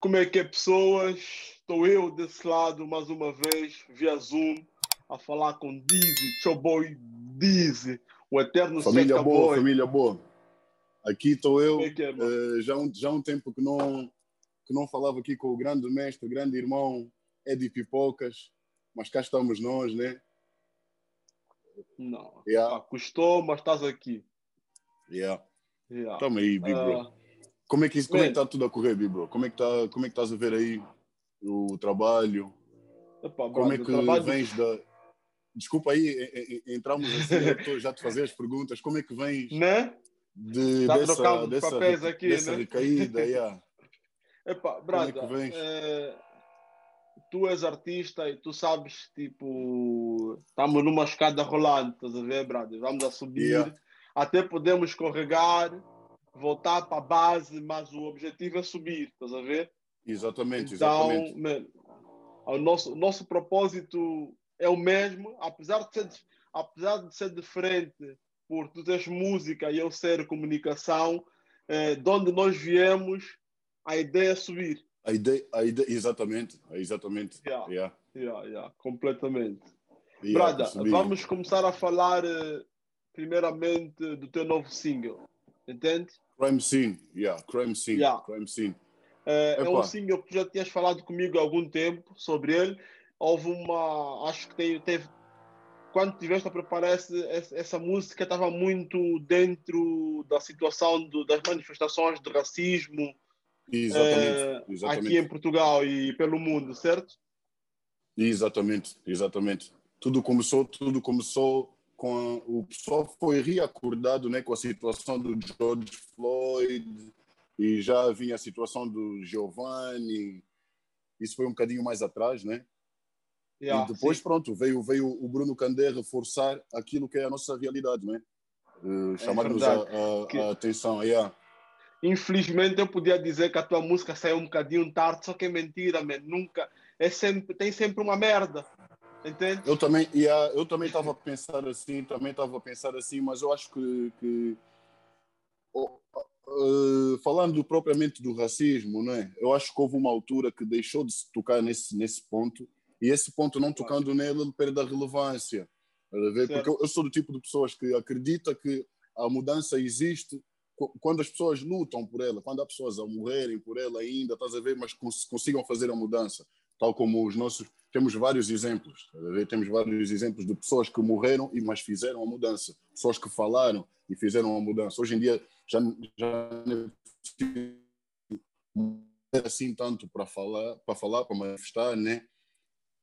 Como é que é, pessoas? Estou eu desse lado mais uma vez, via Zoom, a falar com Dizzy, seu boy Dizzy, o eterno Família boa, Boy. família boa. Aqui estou eu, é que é, eh, já, há um, já um tempo que não, que não falava aqui com o grande mestre, o grande irmão Eddie Pipocas, mas cá estamos nós, né? Não, Yeah. ah, custou, mas estás aqui. Yeah. Yeah. Tamo aí, Big Bro. Como é que isso, como é que está tudo a correr, Big Bro? Como é que tá, como é que estás a ver aí o trabalho? epá, Como é que trabalho- vens da Desculpa aí, entramos assim, já te fazer as perguntas. Como é que vens Né? de, Tá dessa, dessa, papéis aqui, dessa né? recaída? Yeah. Epá, é brother, que vens? eh, tu és artista e tu sabes, tipo, estamos numa escada rolante, estás a ver, brother? Vamos a subir, Yeah. até podemos escorregar, voltar para a base, mas o objetivo é subir, estás a ver? Exatamente, Então, exatamente. man, o nosso, o nosso propósito é o mesmo, apesar de ser, apesar de ser diferente, por tu teres música e eu ser comunicação, eh, de onde nós viemos, a ideia é subir. A ideia, a ideia, exatamente, exatamente. Yeah. Yeah. Yeah, yeah, completamente. Yeah, Brada, vamos começar a falar eh, primeiramente do teu novo single, entende? Crime Scene, yeah, Crime Scene, Yeah. Crime Scene. Eh, é um single que já tinhas falado comigo há algum tempo sobre ele. Houve uma. Acho que tem, teve. Quando tiveste a preparar esse, essa música, estava muito dentro da situação do- das manifestações de racismo Exatamente, eh, exatamente. aqui em Portugal e pelo mundo, certo? Exatamente, exatamente. Tudo começou, tudo começou com a- o pessoal foi reacordado, né, com a situação do George Floyd e já vinha a situação do Giovanni. Isso foi um bocadinho mais atrás, né? Yeah, e depois sim. pronto, veio veio o Bruno Candé reforçar aquilo que é a nossa realidade, né? Eh, Chamar-nos a, verdade. a- Que- a atenção, yeah. Infelizmente eu podia dizer que a tua música saiu um bocadinho tarde, só que é mentira, man. Nunca. É sempre, tem sempre uma merda. Entende? Eu também, yeah, eu também estava a pensar assim, também estava a pensar assim, mas eu acho que, que oh, eh, falando propriamente do racismo, né? Eu acho que houve uma altura que deixou de se tocar nesse nesse ponto e esse ponto não tocando nele ele perde a relevância. Ver? Porque eu, eu sou do tipo de pessoas que acredita que a mudança existe qu- quando as pessoas lutam por ela, quando há pessoas a morrerem por ela ainda, estás a ver, mas cons consigam fazer a mudança, tal como os nossos temos vários exemplos, temos vários exemplos de pessoas que morreram e mas fizeram a mudança, pessoas que falaram e fizeram a mudança. Hoje em dia já já não é assim tanto para falar, para falar, para manifestar, né?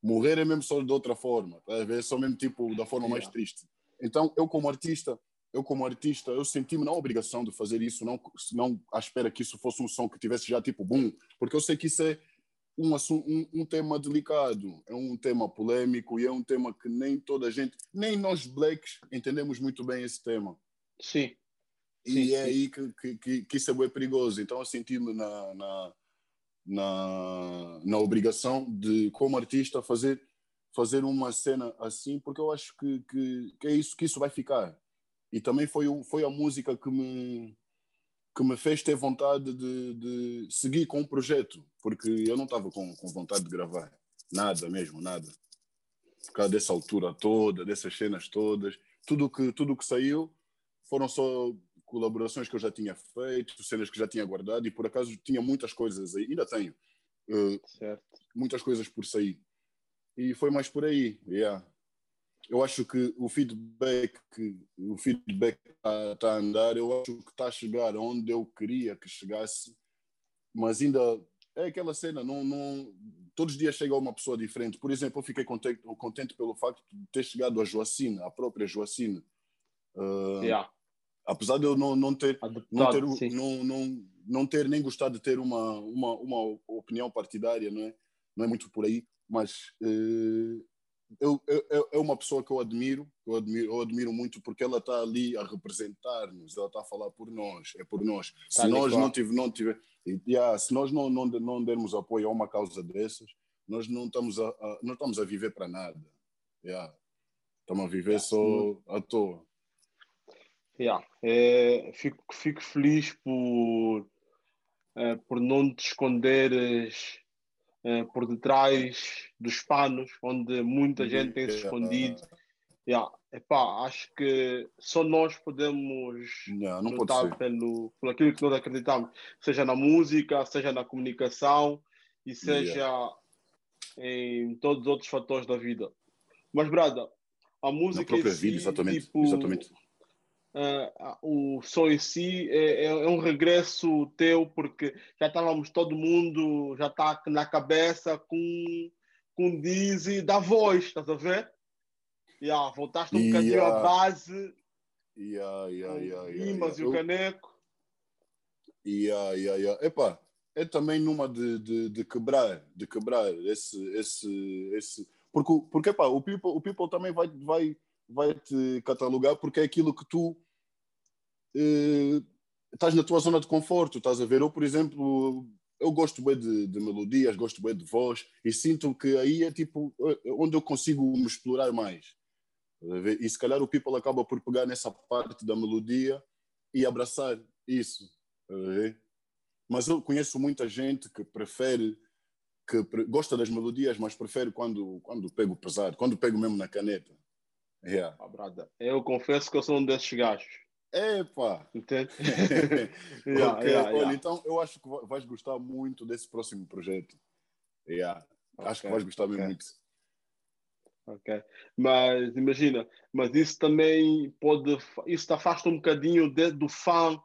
Morrer é mesmo só de outra forma, a ver? É só mesmo tipo da forma mais triste. Então, eu como artista, eu como artista, eu senti-me na obrigação de fazer isso, não, não à espera que isso fosse um som que tivesse já tipo boom, porque eu sei que isso é um, um, um tema delicado, é um tema polêmico e é um tema que nem toda a gente, nem nós blacks entendemos muito bem esse tema. Sim. E Sim, é sim. aí que, que, que, que isso é bem perigoso. Então eu senti-me na, na, na, na obrigação de, como artista, fazer, fazer uma cena assim, porque eu acho que, que, que é isso que isso vai ficar. E também foi, foi a música que me, que me fez ter vontade de, de seguir com o projeto, porque eu não estava com, com vontade de gravar. Nada mesmo, nada. Por causa dessa altura toda, dessas cenas todas, tudo que, tudo que saiu foram só colaborações que eu já tinha feito, cenas que já tinha guardado e por acaso tinha muitas coisas aí, ainda tenho, Certo. muitas coisas por sair. E foi mais por aí, yeah. Eu acho que o feedback, o feedback está tá a andar, eu acho que está a chegar onde eu queria que chegasse, mas ainda é aquela cena, não, não, todos os dias chega uma pessoa diferente. Por exemplo, eu fiquei contente, contente pelo facto de ter chegado a Joacina, a própria Joacina. Eh, Yeah. apesar de eu não, não ter A não ter, sim. não, não, não ter nem gostado de ter uma, uma, uma opinião partidária, não é? Não é muito por aí, mas eh, eu, eu, é uma pessoa que eu admiro, eu admiro, eu admiro muito porque ela está ali a representar-nos, ela está a falar por nós, é por nós. Se Tal e nós não tiver, não tiver, yeah, se nós não, não, não dermos apoio a uma causa dessas, nós não estamos a, a- não estamos a viver para nada. Yeah. Estamos a viver Yeah. só à toa. Yeah. É, fico, fico feliz por uh, por não te esconderes uh, por detrás dos panos, onde muita gente tem se escondido. Yeah. Epá, acho que só nós podemos não, não lutar pelo, pelo aquilo que nós acreditamos, seja na música, seja na comunicação e seja yeah. em todos os outros fatores da vida. Mas, Brada, a música. Na própria vida, exatamente. Tipo, exatamente. Uh, o som em si é, é, é, um regresso teu, porque já estávamos todo mundo, já está na cabeça com, com Dizzy da voz, estás a ver? Yeah, voltaste um yeah. bocadinho à base. Yeah, yeah, yeah, yeah, yeah. e o Caneco. Yeah, yeah, yeah. Epá, é também numa de, de, de, quebrar, de quebrar esse, esse, esse... Porque, porque epá, o people, o people também vai, vai, vai te catalogar porque é aquilo que tu eh, estás na tua zona de conforto, estás a ver? Eu, por exemplo, eu gosto bem de, de, melodias, gosto bem de voz e sinto que aí é tipo eh, onde eu consigo me explorar mais. E se calhar o people acaba por pegar nessa parte da melodia e abraçar isso. Mas eu conheço muita gente que prefere, que gosta das melodias, mas prefere quando, quando pego pesado, quando pego mesmo na caneta. Yeah. Ah, eu confesso que eu sou um desses gajos. Epa! Entende? yeah, okay. yeah, Olha, yeah. então eu acho que vais gostar muito desse próximo projeto. Yeah. Okay. Acho que vais gostar okay. muito. Ok. Mas imagina, mas isso também pode. Isso te afasta um bocadinho de, do fã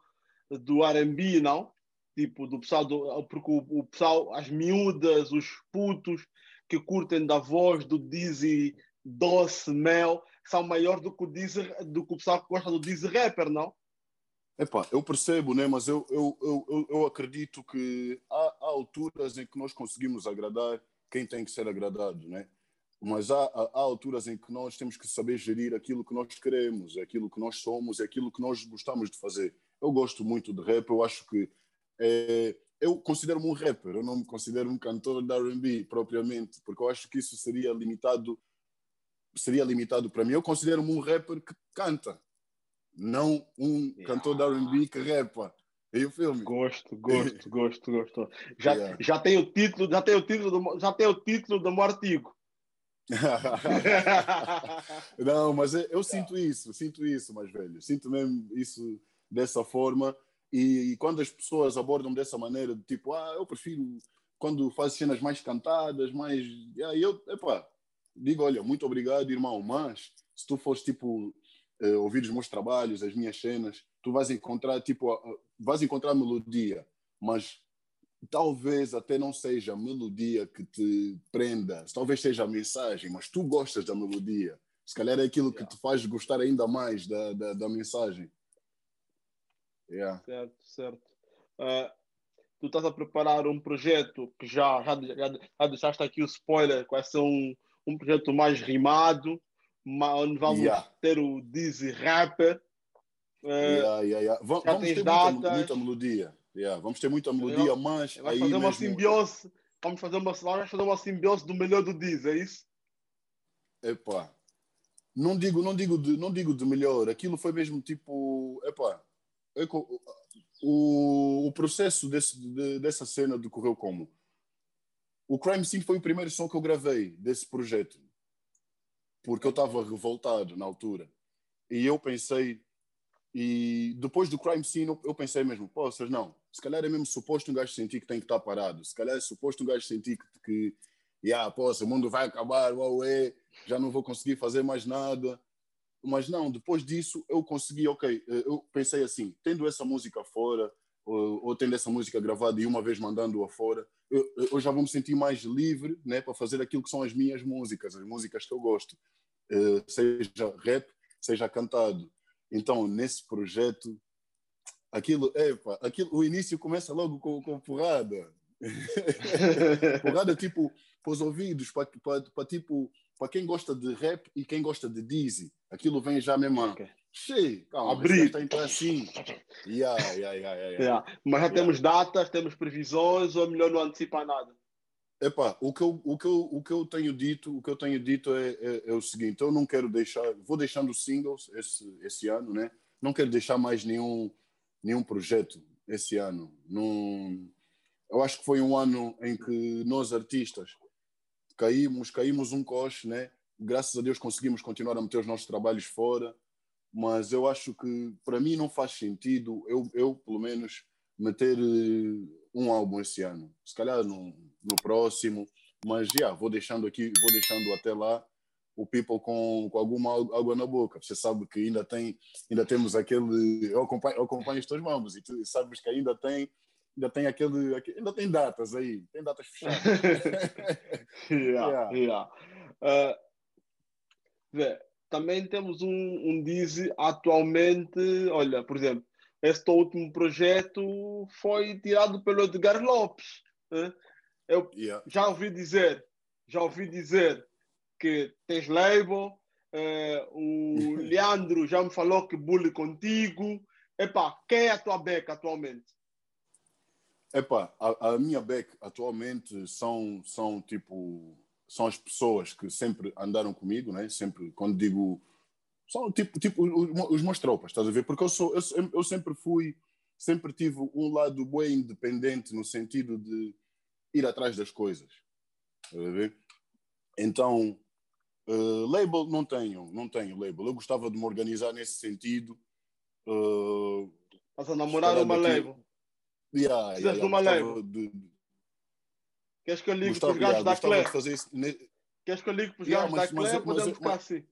do RB, não? Tipo, do pessoal, do, porque o, o, pessoal, as miúdas, os putos que curtem da voz do Dizzy Doce Mel, são maiores do que o Deezer, do que o pessoal que gosta do Deezer Rapper, não? Epá, eu percebo, né? mas eu, eu, eu, eu acredito que há, há, alturas em que nós conseguimos agradar quem tem que ser agradado, né? mas há, há, há, alturas em que nós temos que saber gerir aquilo que nós queremos, aquilo que nós somos, aquilo que nós gostamos de fazer. Eu gosto muito de rap, eu acho que é, eu considero-me um rapper, eu não me considero um cantor de R&B propriamente, porque eu acho que isso seria limitado seria limitado para mim. Eu considero-me um rapper que canta, não um yeah. cantor de R&B que rapa. E o filme? Gosto, gosto, gosto, gosto. Já, yeah. já tem o título, já tem o título do, já tem o título do meu artigo. não, mas eu, eu sinto isso, sinto isso, mais velho. Sinto mesmo isso dessa forma. E, e, quando as pessoas abordam dessa maneira, de tipo, ah, eu prefiro quando faz cenas mais cantadas, mais. Yeah, eu, epá, digo, olha, muito obrigado, irmão, mas se tu fores, tipo, uh, ouvir os meus trabalhos, as minhas cenas, tu vais encontrar, tipo, uh, vais encontrar melodia, mas talvez até não seja a melodia que te prenda, talvez seja a mensagem, mas tu gostas da melodia. Se calhar é aquilo yeah. que te faz gostar ainda mais da, da, da mensagem. Yeah. Certo, certo. Uh, tu estás a preparar um projeto que já, já, já, já deixaste aqui o spoiler, vai ser um, projeto mais rimado, onde vamos yeah. ter o Dizzy Rapper. Uh, yeah, yeah, vamos ter muita, muita, melodia. Vamos ter muita melodia, mas. Vai fazer uma simbiose. Vamos fazer uma, vamos fazer uma simbiose do melhor do Dizzy, é isso? Epá. Não digo, não digo de, não digo de melhor. Aquilo foi mesmo tipo, epá, o, o processo desse, de, dessa cena decorreu como? O Crime Scene foi o primeiro som que eu gravei desse projeto. Porque eu estava revoltado na altura. E eu pensei, e depois do Crime Scene eu pensei mesmo, poças, não, se calhar é mesmo suposto um gajo sentir que tem que estar parado. Se calhar é suposto um gajo sentir que, que yeah, poça, o mundo vai acabar, uau, é, já não vou conseguir fazer mais nada. Mas não, depois disso eu consegui, ok, eu pensei assim, tendo essa música fora, ou, ou tendo essa música gravada e uma vez mandando-a fora, eu, eu, já vou me sentir mais livre né, para fazer aquilo que são as minhas músicas, as músicas que eu gosto, uh, seja rap, seja cantado. Então, nesse projeto, aquilo, epa, aquilo, o início começa logo com, com porrada. porrada tipo para os ouvidos, para, para, para tipo para quem gosta de rap e quem gosta de Dizzy. Aquilo vem já mesmo. Okay. Cheio, calma, abrir. Então assim. Yeah, yeah, yeah, yeah, yeah. Mas já temos datas, temos previsões, ou é melhor não antecipar nada? Epá, o que eu, o que eu, o que eu tenho dito, o que eu tenho dito é, é, é, o seguinte, eu não quero deixar, vou deixando singles esse, esse ano, né? Não quero deixar mais nenhum, nenhum projeto esse ano. Não, eu acho que foi um ano em que nós artistas caímos, caímos um coche, né? Graças a Deus conseguimos continuar a meter os nossos trabalhos fora, mas eu acho que para mim não faz sentido eu, eu pelo menos meter eh, um álbum esse ano. Se calhar no, no próximo, mas já vou deixando aqui, vou deixando até lá o people com, com alguma água na boca. Você sabe que ainda tem, ainda temos aquele, eu acompanho, eu acompanho os teus mambos e tu sabes que ainda tem ainda tem aquele, ainda tem datas aí, tem datas fechadas. yeah, yeah. Uh, vê, também temos um, um Dizzy atualmente, olha, por exemplo, este último projeto foi tirado pelo Edgar Lopes. Né? Eu yeah. já ouvi dizer, já ouvi dizer que tens label, uh, o Leandro já me falou que bully contigo. Epá, quem é a tua beca atualmente? Epá, a, a minha back atualmente são, são tipo são as pessoas que sempre andaram comigo, né? Sempre quando digo são tipo tipo os, os meus tropas, estás a ver? Porque eu sou eu, eu sempre fui sempre tive um lado bem independente no sentido de ir atrás das coisas, estás a ver? Então uh, label não tenho, não tenho label. Eu gostava de me organizar nesse sentido. Uh, Estás a namorar uma label? Yeah, Precisas yeah, de uma leva. De... Queres que eu ligue para os gajos da Clé? Queres que eu ligue para os gajos da Clé? Podemos ficar assim.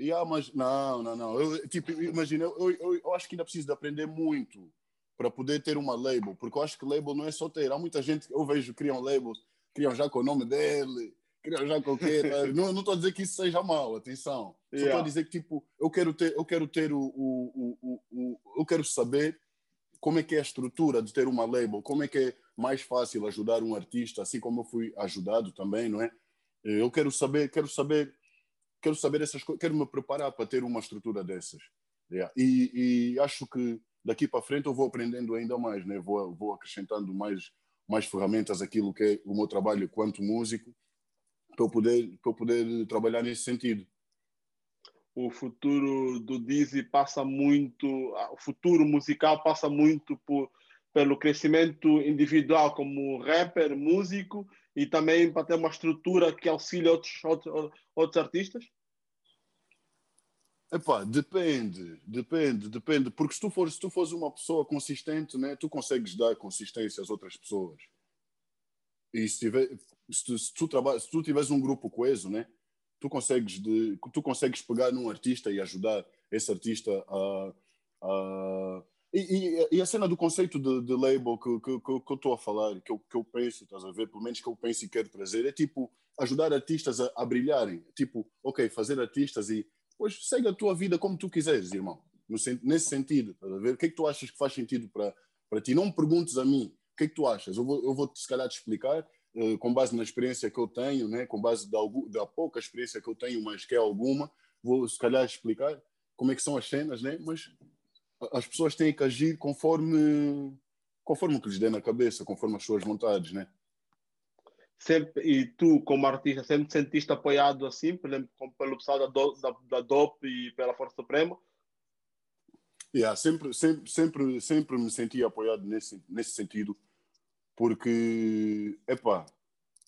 Yeah, mas não, não, não. Eu, tipo, imagina, eu, eu, eu acho que ainda preciso de aprender muito para poder ter uma label, porque eu acho que label não é só ter. Há muita gente que eu vejo criam labels, criam já com o nome dele, criam já com o quê. Tá? não estou a dizer que isso seja mal, atenção. Só estou yeah. a dizer que tipo, eu quero ter, eu quero ter o, o, o, o, eu quero saber como é que é a estrutura de ter uma label, como é que é mais fácil ajudar um artista, assim como eu fui ajudado também, não é? Eu quero saber, quero saber, quero saber essas coisas, quero me preparar para ter uma estrutura dessas. Yeah. E, e, acho que daqui para frente eu vou aprendendo ainda mais, né? Vou, vou acrescentando mais mais ferramentas aquilo que é o meu trabalho quanto músico para eu poder para eu poder trabalhar nesse sentido o futuro do Dizzy passa muito, o futuro musical passa muito por, pelo crescimento individual como rapper, músico e também para ter uma estrutura que auxilie outros, outros, outros artistas? Epá, depende, depende, depende, porque se tu fores, tu fores uma pessoa consistente, né, tu consegues dar consistência às outras pessoas. E se, tiver, se, tu, se, tu, se tu tiveres um grupo coeso, né, tu consegues, de, tu consegues pegar num artista e ajudar esse artista a. a e, e, e, a cena do conceito de, de label que, que, que, eu estou a falar, que eu, que eu penso, estás a ver? Pelo menos que eu penso e quero trazer, é tipo ajudar artistas a, a brilharem. Tipo, ok, fazer artistas e depois segue a tua vida como tu quiseres, irmão. No, nesse sentido, estás a ver? O que é que tu achas que faz sentido para, ti? Não me perguntes a mim o que é que tu achas. Eu vou, eu vou se calhar te explicar com base na experiência que eu tenho, né, com base da, da pouca experiência que eu tenho, mas que é alguma, vou se calhar explicar como é que são as cenas, né? mas as pessoas têm que agir conforme, conforme o que lhes dê na cabeça, conforme as suas vontades. Né? Sempre, e tu, como artista, sempre te sentiste apoiado assim, por exemplo, pelo pessoal da, da, da DOP e pela Força Suprema? Yeah, sempre, sempre, sempre, sempre me senti apoiado nesse, nesse sentido porque, epá,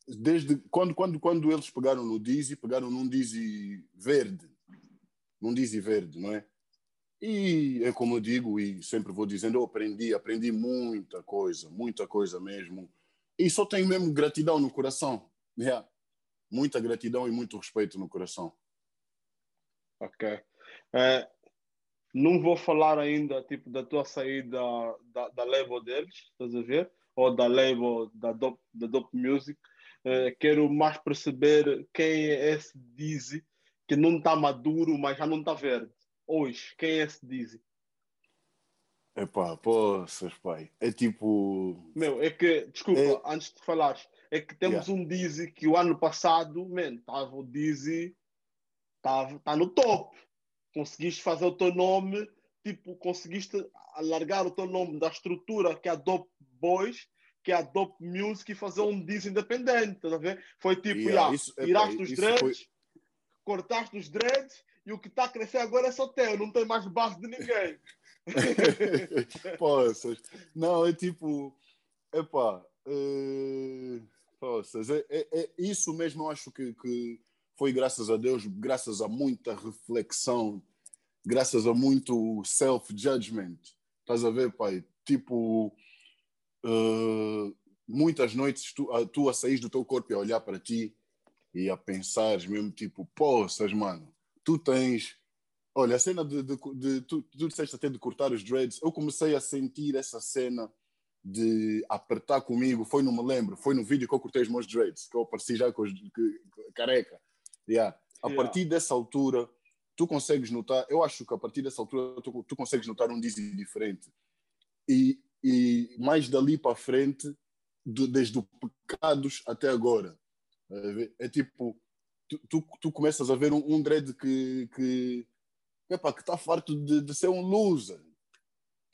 desde quando, quando, quando eles pegaram no Dizzy, pegaram num Dizzy verde, num Dizzy verde, não é? E é como eu digo e sempre vou dizendo, eu aprendi, aprendi muita coisa, muita coisa mesmo. E só tenho mesmo gratidão no coração. Yeah. Muita gratidão e muito respeito no coração. Ok. É, não vou falar ainda tipo, da tua saída da, da level deles, estás a ver? Ou da label da Dope, da Dope Music. Uh, quero mais perceber quem é esse Dizzy que não está maduro, mas já não está verde. Hoje, quem é esse Dizzy? Epá, poças, pai. É tipo. Meu, é que, desculpa, é... antes de falares, é que temos yeah. um Dizzy que o ano passado, man, estava o Dizzy, estava tá no top. Conseguiste fazer o teu nome, tipo, conseguiste alargar o teu nome da estrutura que a Dope Boys, que a Dope Music, e fazer um disco independente, tá ver? Foi tipo, yeah, yeah, isso, tiraste os dreads, foi... cortaste os dreads, e o que está a crescer agora é só teu, não tem mais base de ninguém. Poças. Não, é tipo. epá, uh, é, é, é, isso mesmo eu acho que, que foi graças a Deus, graças a muita reflexão, graças a muito self-judgment. Estás a ver, pai? Tipo, uh, muitas noites tu, tu a sair do teu corpo e a olhar para ti e a pensar mesmo, tipo, poças, mano, tu tens. Olha, a cena de. de, de tu, tu disseste até de cortar os dreads, eu comecei a sentir essa cena de apertar comigo, foi, não me lembro, foi no vídeo que eu cortei os meus dreads, que eu apareci já com os que, careca. Yeah. A yeah. partir dessa altura, tu consegues notar, eu acho que a partir dessa altura tu, tu consegues notar um Dizzy diferente. E, e mais dali para frente, do, desde os pecados até agora. É, tipo, tu, tu, tu, começas a ver um, um dread que, que, que está farto de, de, ser um loser.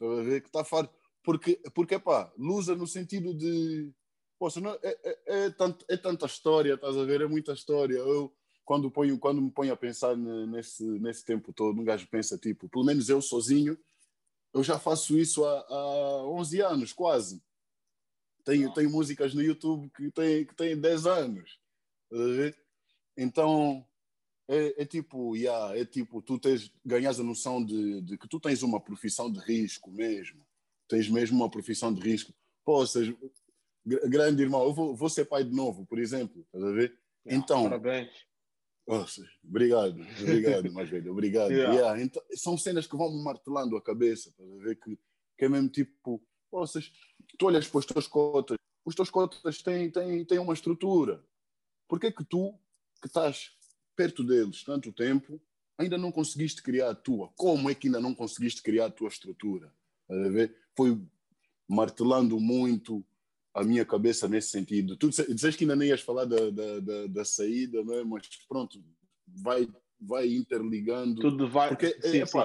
a ver? Que está farto. Porque, porque epá, loser no sentido de. Poxa, não, é, é, é, tanto, é tanta história, estás a ver? É muita história. Eu, quando, ponho, quando me ponho a pensar nesse, nesse tempo todo, um gajo pensa, tipo, pelo menos eu sozinho, eu já faço isso há, há 11 anos, quase. Tenho, tenho músicas no YouTube que têm, que têm 10 anos. Então, é, é, tipo, yeah, é tipo, tu tens, ganhas a noção de, de, que tu tens uma profissão de risco mesmo. Tens mesmo uma profissão de risco. Pô, seja, grande irmão, eu vou, vou ser pai de novo, por exemplo. Estás a ver? então, parabéns. Nossa, obrigado, obrigado, mais velho, obrigado. Yeah. Yeah, então, são cenas que vão me martelando a cabeça, para ver que, que é mesmo tipo, vocês, tu olhas para os teus cotas, os teus cotas têm, têm, têm uma estrutura. Por que que tu, que estás perto deles tanto tempo, ainda não conseguiste criar a tua? Como é que ainda não conseguiste criar a tua estrutura? ver? Foi martelando muito, a minha cabeça nesse sentido. Tu dizes que ainda nem ias falar da, da, da, da saída, não é? mas pronto, vai, vai interligando. Tudo vai. Porque sim, é, sim.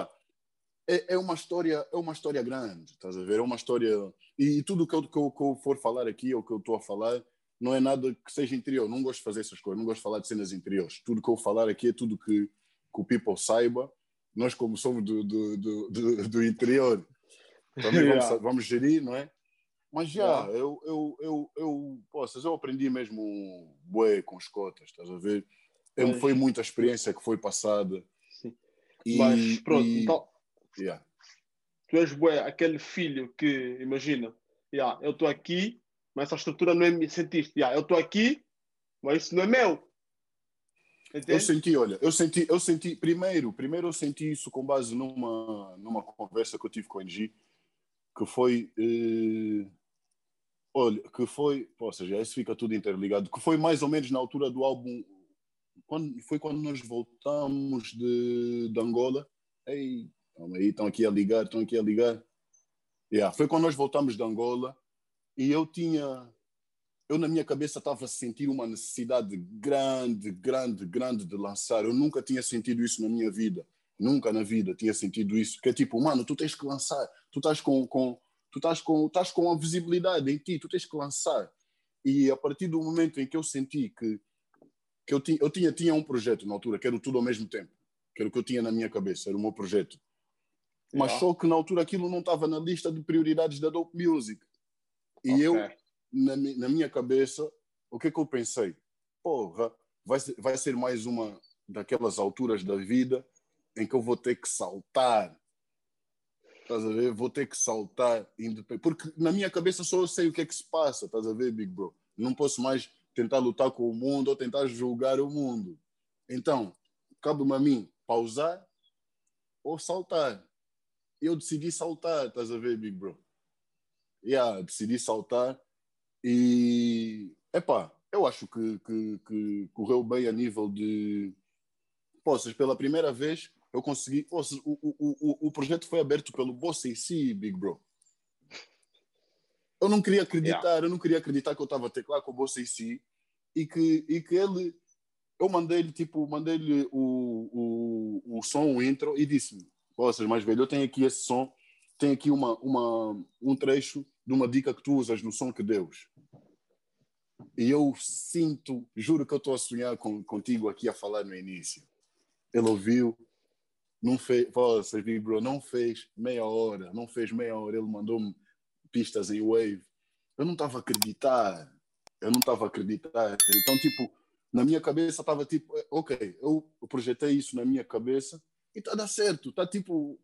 é, é, uma história, é uma história grande, estás a ver? É uma história. E, tudo que eu, que, eu, que eu for falar aqui, ou que eu estou a falar, não é nada que seja interior. Não gosto de fazer essas coisas, não gosto de falar de cenas interiores. Tudo que eu falar aqui é tudo que, que o people saiba. Nós, como somos do, do, do, do, do interior, também vamos, vamos gerir, não é? Mas já, é. eu, eu, eu, eu, poças, eu aprendi mesmo bué com os cotas, estás a ver? Mas... Foi muita experiência que foi passada. Sim. E, Mas pronto, e... então. Yeah. Tu és bué, aquele filho que, imagina, yeah, eu estou aqui, mas essa estrutura não é me sentiste. Yeah, eu estou aqui, mas isso não é meu. Entende? Eu senti, olha, eu senti, eu senti, primeiro, primeiro eu senti isso com base numa, numa conversa que eu tive com o NG, que foi. Eh Olha, que foi, ou seja, isso fica tudo interligado, que foi mais ou menos na altura do álbum, quando, foi quando nós voltamos de, de Angola. Ei, aí, estão aqui a ligar, estão aqui a ligar. Yeah, foi quando nós voltamos de Angola e eu tinha, eu na minha cabeça estava a sentir uma necessidade grande, grande, grande de lançar. Eu nunca tinha sentido isso na minha vida. Nunca na vida tinha sentido isso. Que é tipo, mano, tu tens que lançar. Tu estás com, com, tu estás com, estás com a visibilidade em ti, tu tens que lançar. E a partir do momento em que eu senti que, que eu, tinha, eu tinha, tinha um projeto na altura, que era tudo ao mesmo tempo, que era o que eu tinha na minha cabeça, era o meu projeto. Mas yeah. só que na altura aquilo não estava na lista de prioridades da Dope Music. E okay. eu, na, na minha cabeça, o que é que eu pensei? Porra, vai ser, vai ser mais uma daquelas alturas da vida em que eu vou ter que saltar Estás a ver? Vou ter que saltar, porque na minha cabeça só eu sei o que é que se passa, estás a ver, Big Bro? Não posso mais tentar lutar com o mundo ou tentar julgar o mundo. Então, cabe-me a mim pausar ou saltar. Eu decidi saltar, estás a ver, Big Bro? Yeah, decidi saltar e, epá, eu acho que, que, que correu bem a nível de. Poças, pela primeira vez, eu consegui. O, o, o, o projeto foi aberto pelo boss em si, Big Bro. Eu não queria acreditar, yeah. eu não queria acreditar que eu estava a teclar com o boss em si e que, e que ele. Eu mandei-lhe, tipo, mandei-lhe o, o, o som, o intro, e disse-me: Vocês, mais velho, eu tenho aqui esse som, tenho aqui uma, uma, um trecho de uma dica que tu usas no som que Deus. E eu sinto, juro que eu estou a sonhar com, contigo aqui a falar no início. Ele ouviu, não fez, bro, não fez meia hora, não fez meia hora, ele mandou-me pistas em wave eu não estava a acreditar. Eu não estava a acreditar. Então, tipo, na minha cabeça estava tipo, ok, eu projetei isso na minha cabeça e está a dar certo. Está tipo,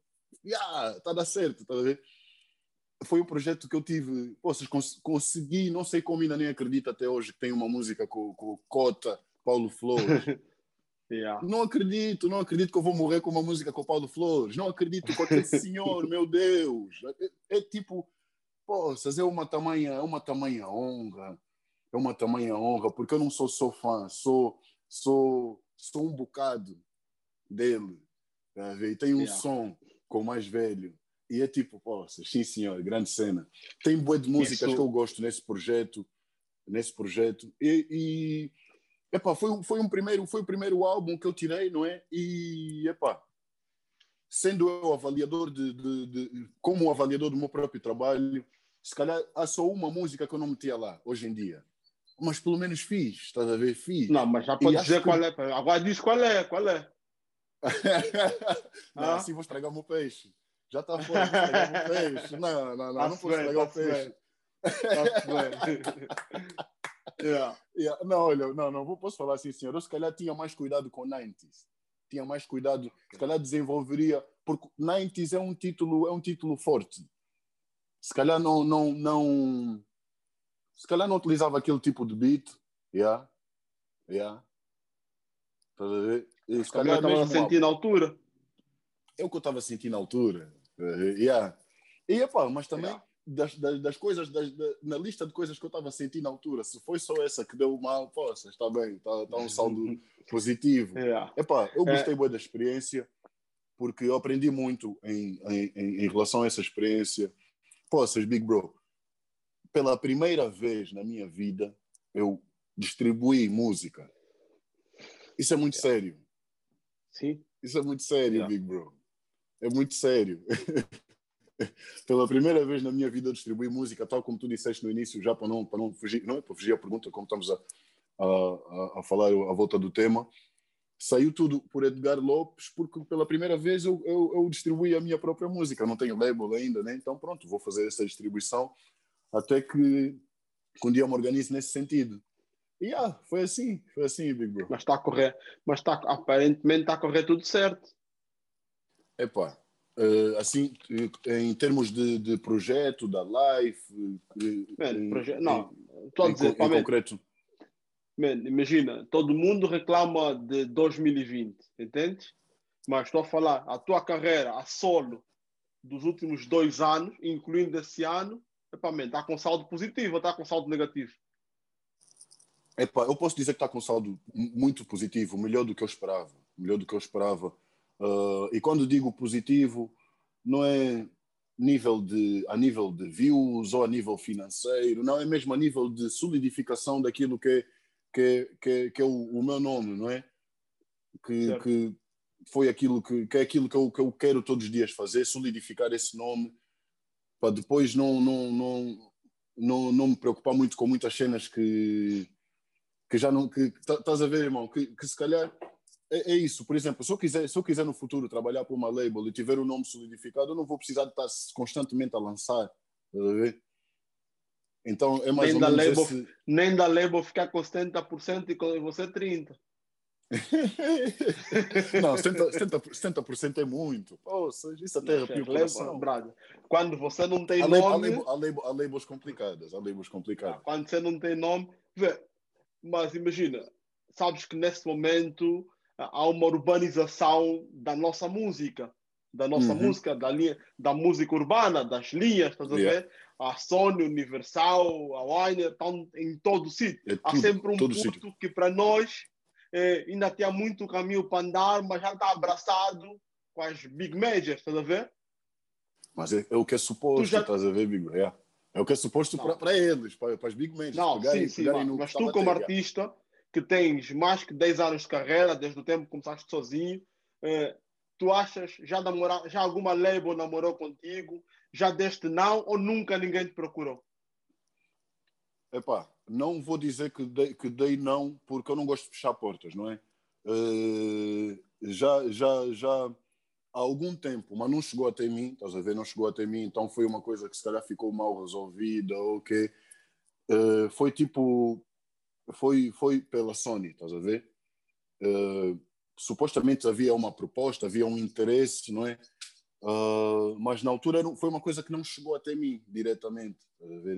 yeah, está a dar certo, tá a ver? Foi um projeto que eu tive, poças, cons consegui, não sei como ainda nem acredito até hoje que tem uma música com, com Cota, Paulo Flores. Yeah. Não acredito, não acredito que eu vou morrer com uma música com o Paulo Flores. Não acredito com aquele senhor, meu Deus. É, é tipo, poças, é uma tamanha, é uma tamanha honra. É uma tamanha honra, porque eu não sou só fã, sou, sou, sou um bocado dele. Tá e tem um yeah. som com o mais velho. E é tipo, poças, sim senhor, grande cena. Tem boa de músicas Isso. que eu gosto nesse projeto, nesse projeto. E, e Epá, foi, foi, um primeiro, foi o primeiro álbum que eu tirei, não é? E, epá, sendo eu avaliador de, de, de, como avaliador do meu próprio trabalho, se calhar há só uma música que eu não metia lá, hoje em dia. Mas pelo menos fiz, estás a ver? Fiz. Não, mas já pode dizer que... qual é. Agora diz qual é, qual é. não, ah? assim vou estragar o meu peixe. Já está fora, vou estragar o meu peixe. Não, não, não, não posso estragar o peixe. Yeah. Yeah. Não, olha, não, não posso falar assim, senhor. Eu se calhar tinha mais cuidado com 90s. Tinha mais cuidado, se calhar desenvolveria, porque 90s é um título, é um título forte. Se calhar não, não, não, se calhar não utilizava aquele tipo de beat, yeah, yeah. Estás a ver? E, se calhar estava a sentir na altura. É o que eu estava a sentir na altura. Yeah. E, epá, mas também yeah das, das, das coisas, das, da, na lista de coisas que eu estava a sentir na altura, se foi só essa que deu mal, poxa, está bem, está, está um saldo positivo. Yeah. Epá, eu gostei é. da experiência, porque eu aprendi muito em, em, em relação a essa experiência. Poças, Big Bro, pela primeira vez na minha vida, eu distribuí música. Isso é muito yeah. sério. Sim. Isso é muito sério, yeah. Big Bro. É muito sério. pela primeira vez na minha vida distribuí música, tal como tu disseste no início, já para não, para não fugir, não é para fugir a pergunta, como estamos a, a, a falar à volta do tema, saiu tudo por Edgar Lopes, porque pela primeira vez eu, eu, eu distribuí a minha própria música, não tenho label ainda, né? então pronto, vou fazer essa distribuição até que, que um dia me organize nesse sentido. E yeah, foi assim, foi assim, Big Bro. Mas está a correr, mas está, aparentemente está a correr tudo certo. Epá, assim, em termos de, de projeto, da Life. Man, proje não, estou a dizer, em, em concreto. Man, imagina, todo mundo reclama de 2020, entende? Mas estou a falar, a tua carreira a solo dos últimos dois anos, incluindo esse ano, está com saldo positivo ou está com saldo negativo? Epa, eu posso dizer que está com saldo muito positivo, melhor do que eu esperava. Melhor do que eu esperava Uh, e quando digo positivo, não é nível de, a nível de views ou a nível financeiro, não é mesmo a nível de solidificação daquilo que é, que é, que é, que é o, o, meu nome, não é? Que, que foi aquilo que, que é aquilo que eu, que eu quero todos os dias fazer, solidificar esse nome para depois não, não, não, não, não me preocupar muito com muitas cenas que, que já não. que estás a ver, irmão, que, que se calhar é, é, isso. Por exemplo, se eu, quiser, se eu quiser no futuro trabalhar para uma label e tiver o um nome solidificado, eu não vou precisar de estar constantemente a lançar. Então é mais nem ou menos label, esse... Nem da label ficar com 70% e com você 30%. não, 70%, 70, é muito. Poxa, isso até arrepia o. Quando você não tem há nome... Há, label, há, label, há labels complicadas. Há labels complicadas. Quando você não tem nome... Vê, mas imagina, sabes que nesse momento há uma urbanização da nossa música, da nossa uhum. música, da, linha, da música urbana, das linhas, estás a ver? A Sony, Universal, a Winer, estão em todo o sítio. É há sempre um ponto que para nós é, ainda tem muito caminho para andar, mas já está abraçado com as big majors, estás a ver? Mas é, é o que é suposto, já... estás a ver, Big? É. é o que é suposto para eles, para, as big majors. Não, pegarem, sim, sim, mas, mas tu como artista que tens mais que 10 anos de carreira, desde o tempo que começaste sozinho, eh, tu achas, já, namora, já alguma label namorou contigo, já deste não ou nunca ninguém te procurou? Epá, não vou dizer que dei, que dei não, porque eu não gosto de fechar portas, não é? Uh, já, já, já há algum tempo, mas não chegou até mim, estás a ver? Não chegou até mim, então foi uma coisa que se calhar ficou mal resolvida, ok? uh, foi tipo, foi, foi pela Sony, estás a ver? Uh, supostamente havia uma proposta, havia um interesse, não é? Uh, mas na altura foi uma coisa que não chegou até mim diretamente,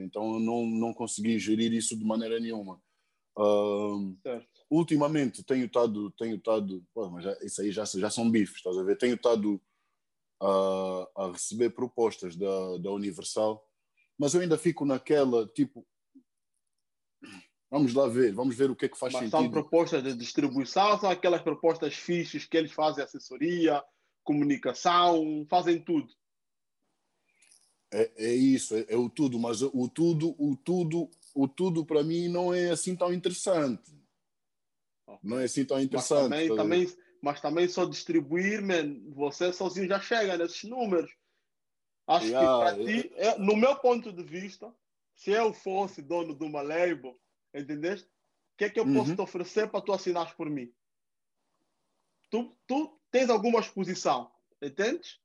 então eu não, não consegui gerir isso de maneira nenhuma. Uh, ultimamente tenho estado, tenho estado, mas já, isso aí já, já são bifes, estás a ver? Tenho estado a, a receber propostas da, da Universal, mas eu ainda fico naquela, tipo, vamos lá ver, vamos ver o que é que faz mas sentido. São propostas de distribuição, são aquelas propostas fixas que eles fazem assessoria, comunicação, fazem tudo. É, é isso, é, é, o tudo, mas o tudo, o tudo, o tudo para mim não é assim tão interessante. Não é assim tão interessante. Mas também, tá também, mas também só distribuir, man, você sozinho já chega nesses números. Acho yeah, que para yeah. ti, é, no meu ponto de vista, se eu fosse dono de uma label, entendeste? O que é que eu uhum. posso te oferecer para tu assinares por mim? Tu, tu tens alguma exposição, entendes?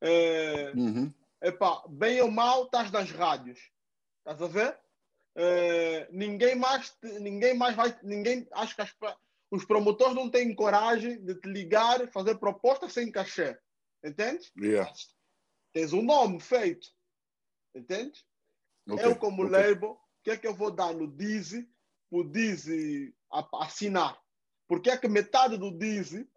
É, uhum. epá, bem ou mal, estás nas rádios. Estás a ver? É, ninguém mais ninguém mais vai ninguém acho que as, os promotores não têm coragem de te ligar e fazer propostas sem cachê entende yeah. tens um nome feito entende okay. eu como okay. label que é que eu vou dar no Dizzy o Dizzy assinar porque é que metade do Dizzy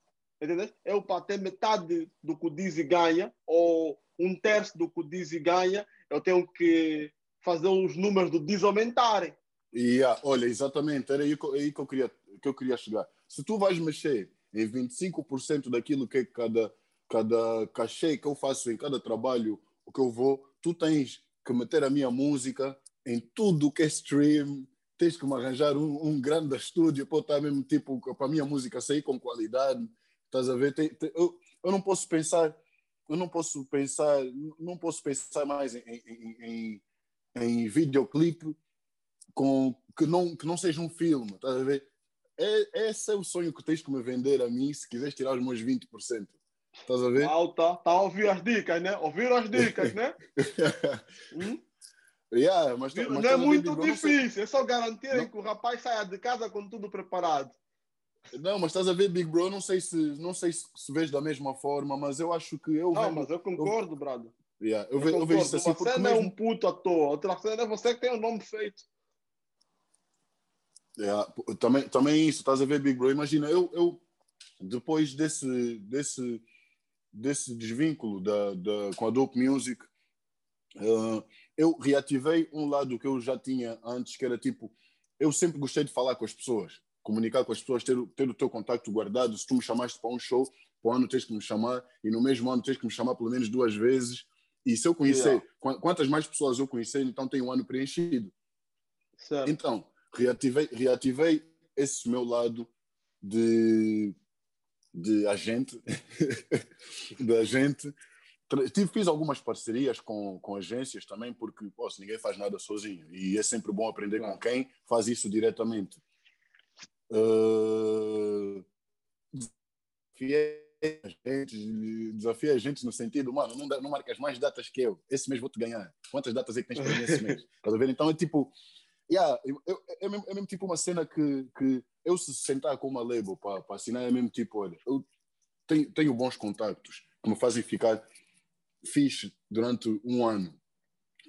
entendeu? eu para ter metade do que o Dizzy ganha ou um terço do que o Dizzy ganha eu tenho que fazer os números do Diz aumentarem. Yeah, olha, exatamente, era aí que, aí que, eu queria, que eu queria chegar. Se tu vais mexer em 25% daquilo que é cada, cada cachê que eu faço em cada trabalho, o que eu vou, tu tens que meter a minha música em tudo que é stream, tens que me arranjar um, um grande estúdio para estar mesmo tipo para a minha música sair com qualidade. Estás a ver? Tem, tem, eu, eu não posso pensar, eu não posso pensar, não posso pensar mais em, em, em em videoclipe com, que, não, que não seja um filme, estás a ver? É, esse é o sonho que tens que me vender a mim se quiseres tirar os meus 20%. Estás a ver? Alta, tá a ouvir as dicas, né? Ouviram as dicas, né? hum? Yeah, mas, mas não é muito difícil, é só garantir não. que o rapaz saia de casa com tudo preparado. Não, mas estás a ver, Big Bro, não sei se não sei se, se vês da mesma forma, mas eu acho que eu. Não, vendo, mas eu concordo, eu, brother. Yeah. Eu, eu, eu vejo isso assim porque. Você não é um puto à toa, outra cena é você que tem o nome feito. Yeah. Também, também isso, estás a ver, Big Bro? Imagina, eu, eu depois desse, desse, desse desvínculo da, da, com a Dope Music, uh, eu reativei um lado que eu já tinha antes, que era tipo, eu sempre gostei de falar com as pessoas, comunicar com as pessoas, ter, ter o teu contacto guardado. Se tu me chamaste para um show, para o ano tens que me chamar, e no mesmo ano tens que me chamar pelo menos duas vezes. E se eu conhecer, yeah. quantas mais pessoas eu conhecer, então tem um ano preenchido. Certo. Então, reativei, reativei esse meu lado de, de agente, de agente. Tive, fiz algumas parcerias com, com agências também, porque poxa, ninguém faz nada sozinho. E é sempre bom aprender claro. com quem faz isso diretamente. Uh, gente, desafia a gente no sentido, mano, não, não marcas mais datas que eu, esse mês vou te ganhar. Quantas datas é que tens para mim esse mês? Estás a ver? Então é tipo, yeah, eu, eu, é, mesmo, é mesmo tipo uma cena que, que eu se sentar com uma label para, para assinar, é mesmo tipo, olha, eu tenho, tenho bons contactos que me fazem ficar fixe durante um ano,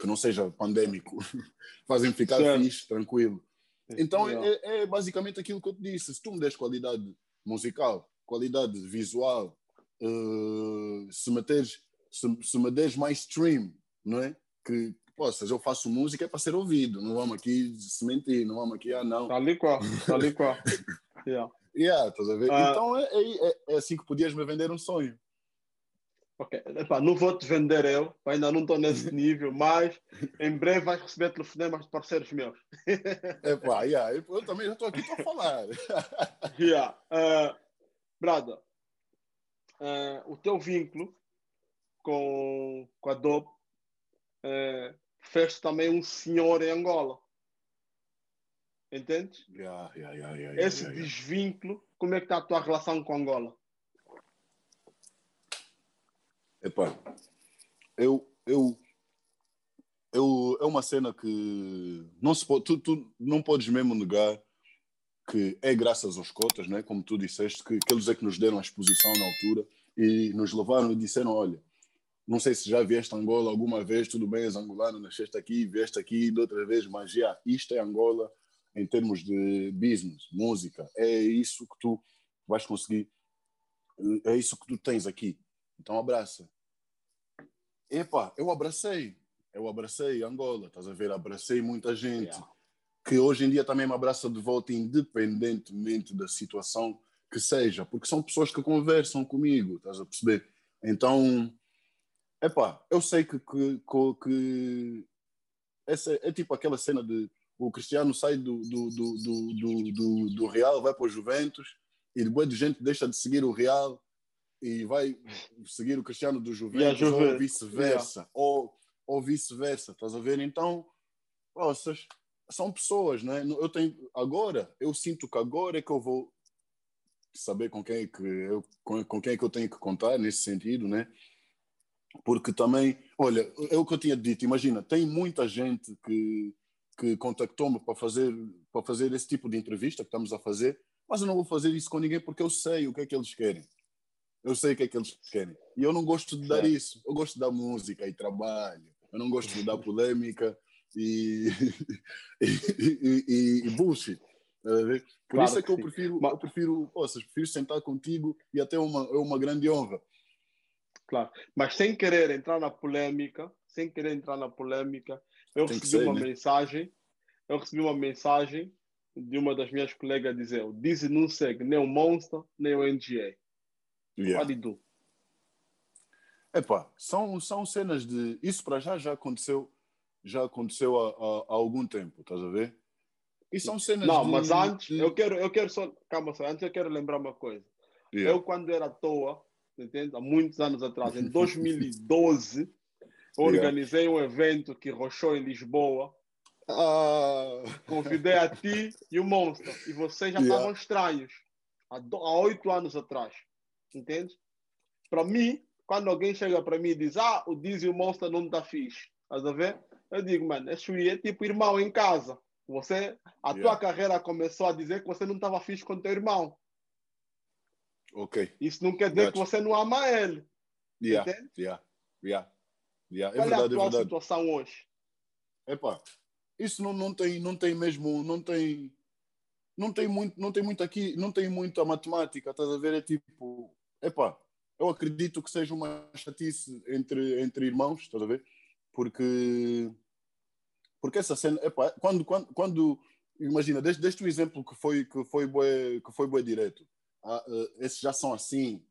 que não seja pandémico, fazem ficar certo. fixe, tranquilo. Então é, é, basicamente aquilo que eu te disse. Se tu me des qualidade musical, qualidade visual, uh, se, meteres, se, se me deres mais stream, não é? Que, poças, eu faço música é para ser ouvido, não vamos aqui se mentir, não vamos aqui, ah, não. Está ali qual, está ali qual. yeah. Yeah, estás a ver? Uh, então é, é, é, assim que podias me vender um sonho. Ok, Epá, não vou te vender eu, ainda não estou nesse nível, mas em breve vais receber telefonemas de parceiros meus. Epá, yeah, eu também já estou aqui para falar. yeah. Uh, Brada, uh, o teu vínculo com, com a DOP uh, fez também um senhor em Angola. Entende? Yeah, yeah, yeah, Esse desvínculo, como é que está a tua relação com Angola? Epá, eu, eu eu, é uma cena que não se pode, tu, tu não podes mesmo negar que é graças aos cotas, né? como tu disseste, que, que eles é que nos deram a exposição na altura e nos levaram e disseram, olha, não sei se já vieste a Angola alguma vez, tudo bem, és angolano, nasceste aqui, vieste aqui de outra vez, mas já, isto é Angola em termos de business, música, é isso que tu vais conseguir, é isso que tu tens aqui. Então abraça. Epá, eu abracei, eu abracei Angola, estás a ver? Abracei muita gente yeah. que hoje em dia também me abraça de volta, independentemente da situação que seja, porque são pessoas que conversam comigo, estás a perceber? Então, epá, eu sei que, que, que essa é tipo aquela cena de o Cristiano sai do, do, do, do, do, do Real, vai para o Juventus e depois de gente deixa de seguir o Real e vai seguir o Cristiano do Juventus, ou vice-versa, yeah. ou ou vice-versa, estás a ver? Então, vocês são pessoas, né? Eu tenho agora, eu sinto que agora é que eu vou saber com quem é que eu com, com quem é que eu tenho que contar nesse sentido, né? Porque também, olha, é o que eu tinha dito, imagina, tem muita gente que que contactou-me para fazer para fazer esse tipo de entrevista que estamos a fazer, mas eu não vou fazer isso com ninguém porque eu sei o que é que eles querem. Eu sei o que é que eles querem. E eu não gosto de dar isso. Eu gosto de dar música e trabalho eu não gosto de dar polêmica e, e, e, e bullshit. Por claro isso é que, que eu prefiro, Mas... eu prefiro, poxa, prefiro sentar contigo e até uma, é uma grande honra. Claro, mas sem querer entrar na polêmica, sem querer entrar na polêmica, eu Tem recebi ser, uma né? mensagem, eu recebi uma mensagem de uma das minhas colegas dizendo, diz não segue nem o Monster, nem o NGA. Yeah. What do Epá, são, são cenas de. Isso para já já aconteceu, já aconteceu há, há, há, algum tempo, estás a ver? E são cenas Não, de, mas antes, eu quero, eu quero só. Calma só, antes eu quero lembrar uma coisa. Yeah. Eu, quando era à toa, entende? há muitos anos atrás, em 2012, organizei yeah. um evento que rochou em Lisboa. Ah. Convidei a ti e o Monster. E vocês já yeah. estavam estranhos. Há oito anos atrás. Entende? Para mim, quando alguém chega para mim e diz, ah, o Diz o Monster não está fixe, estás a ver? Eu digo, mano, esse é tipo irmão em casa. Você, a yeah. tua carreira começou a dizer que você não estava fixe com teu irmão. Ok. Isso não quer dizer que você não ama ele. Yeah. Entende? Yeah. Yeah. Yeah. É Qual verdade, é a tua é situação hoje? Epá, isso não, não tem, não tem mesmo, não tem, não tem muito, não tem muito aqui, não tem muita matemática, estás a ver? É tipo, epá, eu acredito que seja uma chatice entre, entre irmãos, estás a ver? Porque, porque essa cena, epa, quando, quando, quando imagina, desde, desde o exemplo que foi, que foi, bué, que foi bué direto, ah, uh, esses já são assim,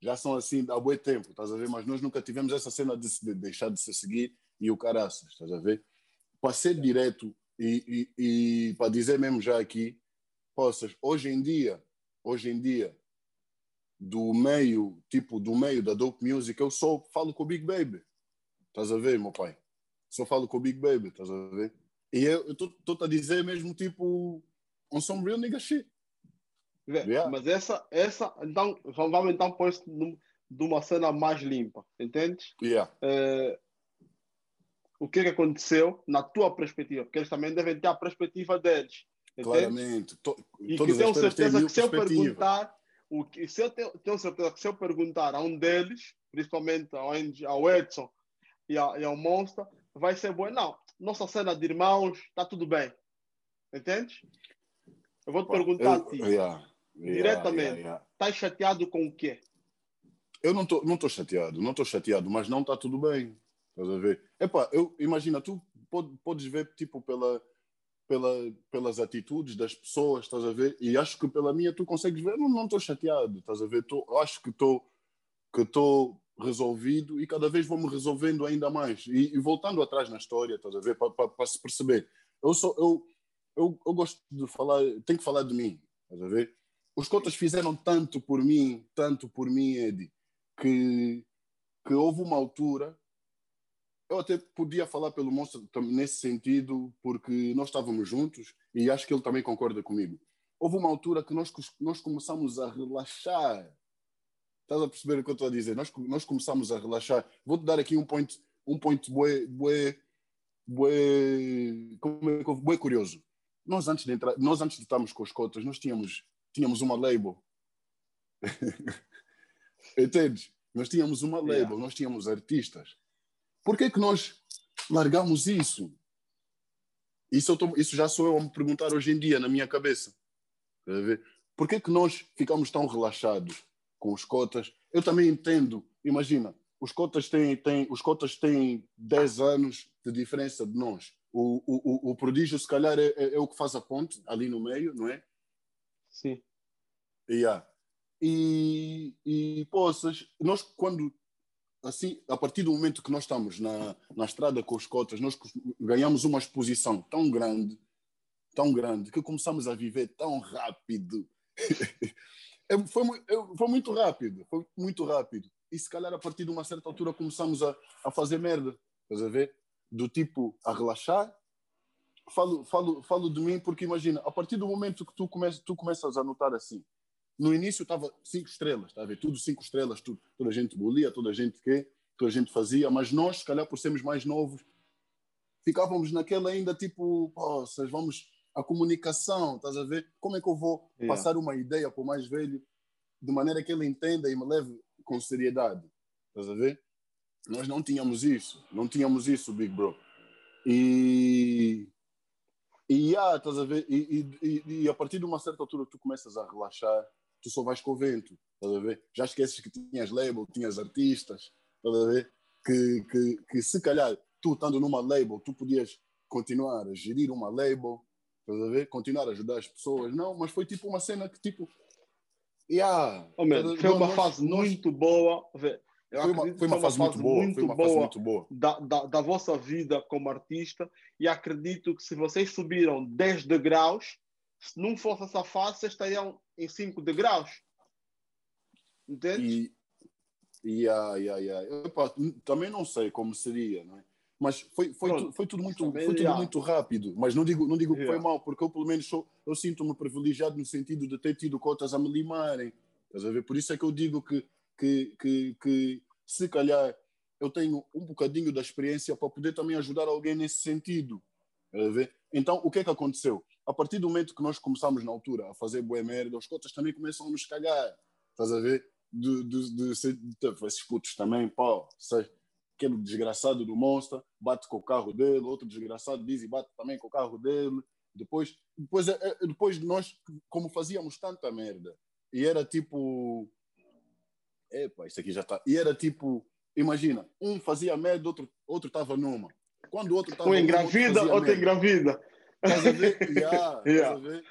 já são assim há bué tempo, estás a ver? Mas nós nunca tivemos essa cena de, de deixar de se seguir e o caraças, estás a ver? Para ser direto e, e, e para dizer mesmo já aqui, possas, hoje em dia, hoje em dia, do meio, tipo, do meio da dope music, eu só falo com o Big Baby. Estás a ver, meu pai? Só falo com o Big Baby, estás a ver? E eu estou-te a dizer mesmo, tipo, on some real nigga shit. Yeah. Mas essa, essa, então, vamos então pôr isso de uma cena mais limpa, entendes? Yeah. É, o que, que aconteceu na tua perspectiva? Porque eles também devem ter a perspectiva deles. Claramente. To, e que tenho certeza que se eu perguntar, o que, se eu tenho, tenho certeza que se eu perguntar a um deles, principalmente ao, ao Edson e, a, e ao Monster, vai ser bom. Não, nossa cena de irmãos, está tudo bem. Entende? Eu vou te perguntar eu, a ti, yeah, diretamente, yeah, estás chateado com o quê? Eu não estou não tô chateado, não estou chateado, mas não está tudo bem. Estás a ver? Epá, eu, imagina, tu pode, podes ver, tipo, pela pela, pelas atitudes das pessoas, estás a ver? E acho que pela minha tu consegues ver, não estou chateado, estás a ver? Tô, acho que estou que resolvido e cada vez vou-me resolvendo ainda mais. E, e, voltando atrás na história, estás a ver? Para se perceber. Eu, sou, eu, eu, eu gosto de falar, tenho que falar de mim, estás a ver? Os cotas fizeram tanto por mim, tanto por mim, Eddie, que, que houve uma altura eu até podia falar pelo monstro nesse sentido, porque nós estávamos juntos e acho que ele também concorda comigo. Houve uma altura que nós, nós começamos a relaxar. Estás a perceber o que eu estou a dizer? Nós, nós começamos a relaxar. Vou-te dar aqui um point, um point bué, bué, bué, como é, bué curioso. Nós antes de entrar, nós antes de estarmos com os cotas, nós tínhamos, tínhamos uma label. Entendes? Nós tínhamos uma label, yeah. nós tínhamos artistas. Por que que nós largamos isso? Isso, tô, isso já sou eu a me perguntar hoje em dia na minha cabeça. Por que que nós ficamos tão relaxados com os cotas? Eu também entendo. Imagina, os cotas têm, têm, os cotas têm 10 anos de diferença de nós. O, o, o, o prodígio, se calhar, é, é, é, o que faz a ponte ali no meio, não é? Sim. Yeah. E, e poças, nós quando assim, a partir do momento que nós estamos na, na estrada com os cotas, nós ganhamos uma exposição tão grande, tão grande, que começamos a viver tão rápido. é, foi, foi muito rápido, foi muito rápido. E se calhar a partir de uma certa altura começamos a, a fazer merda, estás a ver? Do tipo, a relaxar. Falo, falo, falo de mim porque imagina, a partir do momento que tu, come, tu começas a notar assim, no início estava cinco estrelas, está a ver? Tudo cinco estrelas, tudo, toda a gente bolia, toda a gente que, toda a gente fazia, mas nós, se calhar por sermos mais novos, ficávamos naquela ainda tipo, poças, vamos a comunicação, estás a ver? Como é que eu vou yeah. passar uma ideia para o mais velho de maneira que ele entenda e me leve com seriedade? Estás a ver? Nós não tínhamos isso, não tínhamos isso, Big Bro. E e, ah, estás a ver? E, e, e, a partir de uma certa altura tu começas a relaxar tu só vais com o vento, estás a ver? Já esqueces que tinhas label, tinhas artistas, estás a ver? Que, que, que se calhar tu estando numa label, tu podias continuar a gerir uma label, estás a ver? Continuar a ajudar as pessoas. Não, mas foi tipo uma cena que tipo. Yeah, oh, man, foi uma fase nós, muito boa. Eu foi uma, foi uma, fase, muito boa, muito, uma boa, muito boa da, da, da, vossa vida como artista e acredito que se vocês subiram 10 degraus, se não fosse essa fase, vocês estariam em 5 degraus. Entende? E, yeah, yeah, yeah. Epa, também não sei como seria, não é? Mas foi, foi, tu, foi tudo, muito, foi tudo muito rápido. Mas não digo, não digo que foi mal, porque eu pelo menos sou, eu sinto-me privilegiado no sentido de ter tido cotas a me limarem. Estás a ver? Por isso é que eu digo que, que, que, que se calhar eu tenho um bocadinho da experiência para poder também ajudar alguém nesse sentido. Estás a ver? Então, o que é que aconteceu? A partir do momento que nós começamos na altura a fazer boa merda, os cotas também começam a nos cagar. Estás a ver? De, de, de, de, esses putos também, pá, aquele desgraçado do Monster bate com o carro dele, outro desgraçado diz e bate também com o carro dele. Depois, depois, é, é, depois de nós, como fazíamos tanta merda, e era tipo. Epa, isso aqui já está. E era tipo, imagina, um fazia merda, outro outro estava numa. Quando o outro estava. Um engravida, outro engravida. Estás a ver? Yeah, yeah. A ver?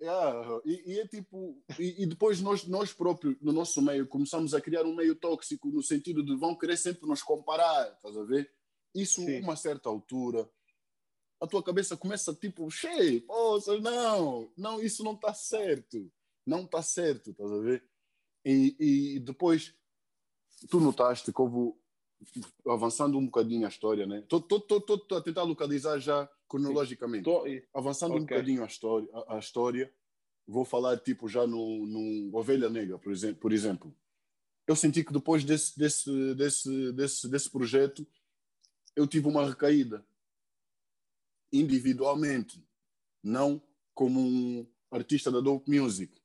Yeah. E, e, é tipo, e, e, depois nós, nós próprios, no nosso meio, começamos a criar um meio tóxico no sentido de vão querer sempre nos comparar, estás a ver? Isso, Sim. uma certa altura, a tua cabeça começa tipo, cheio, poxa, não, não, isso não está certo, não está certo, estás a ver? E, e depois tu notaste que houve, avançando um bocadinho a história, né? Estou a tentar localizar já cronologicamente. Tô... Avançando okay. um bocadinho a história, a, a, história, vou falar tipo já no, no Ovelha Negra, por exemplo, por exemplo. Eu senti que depois desse, desse, desse, desse, desse projeto, eu tive uma recaída. Individualmente, não como um artista da Dope Music.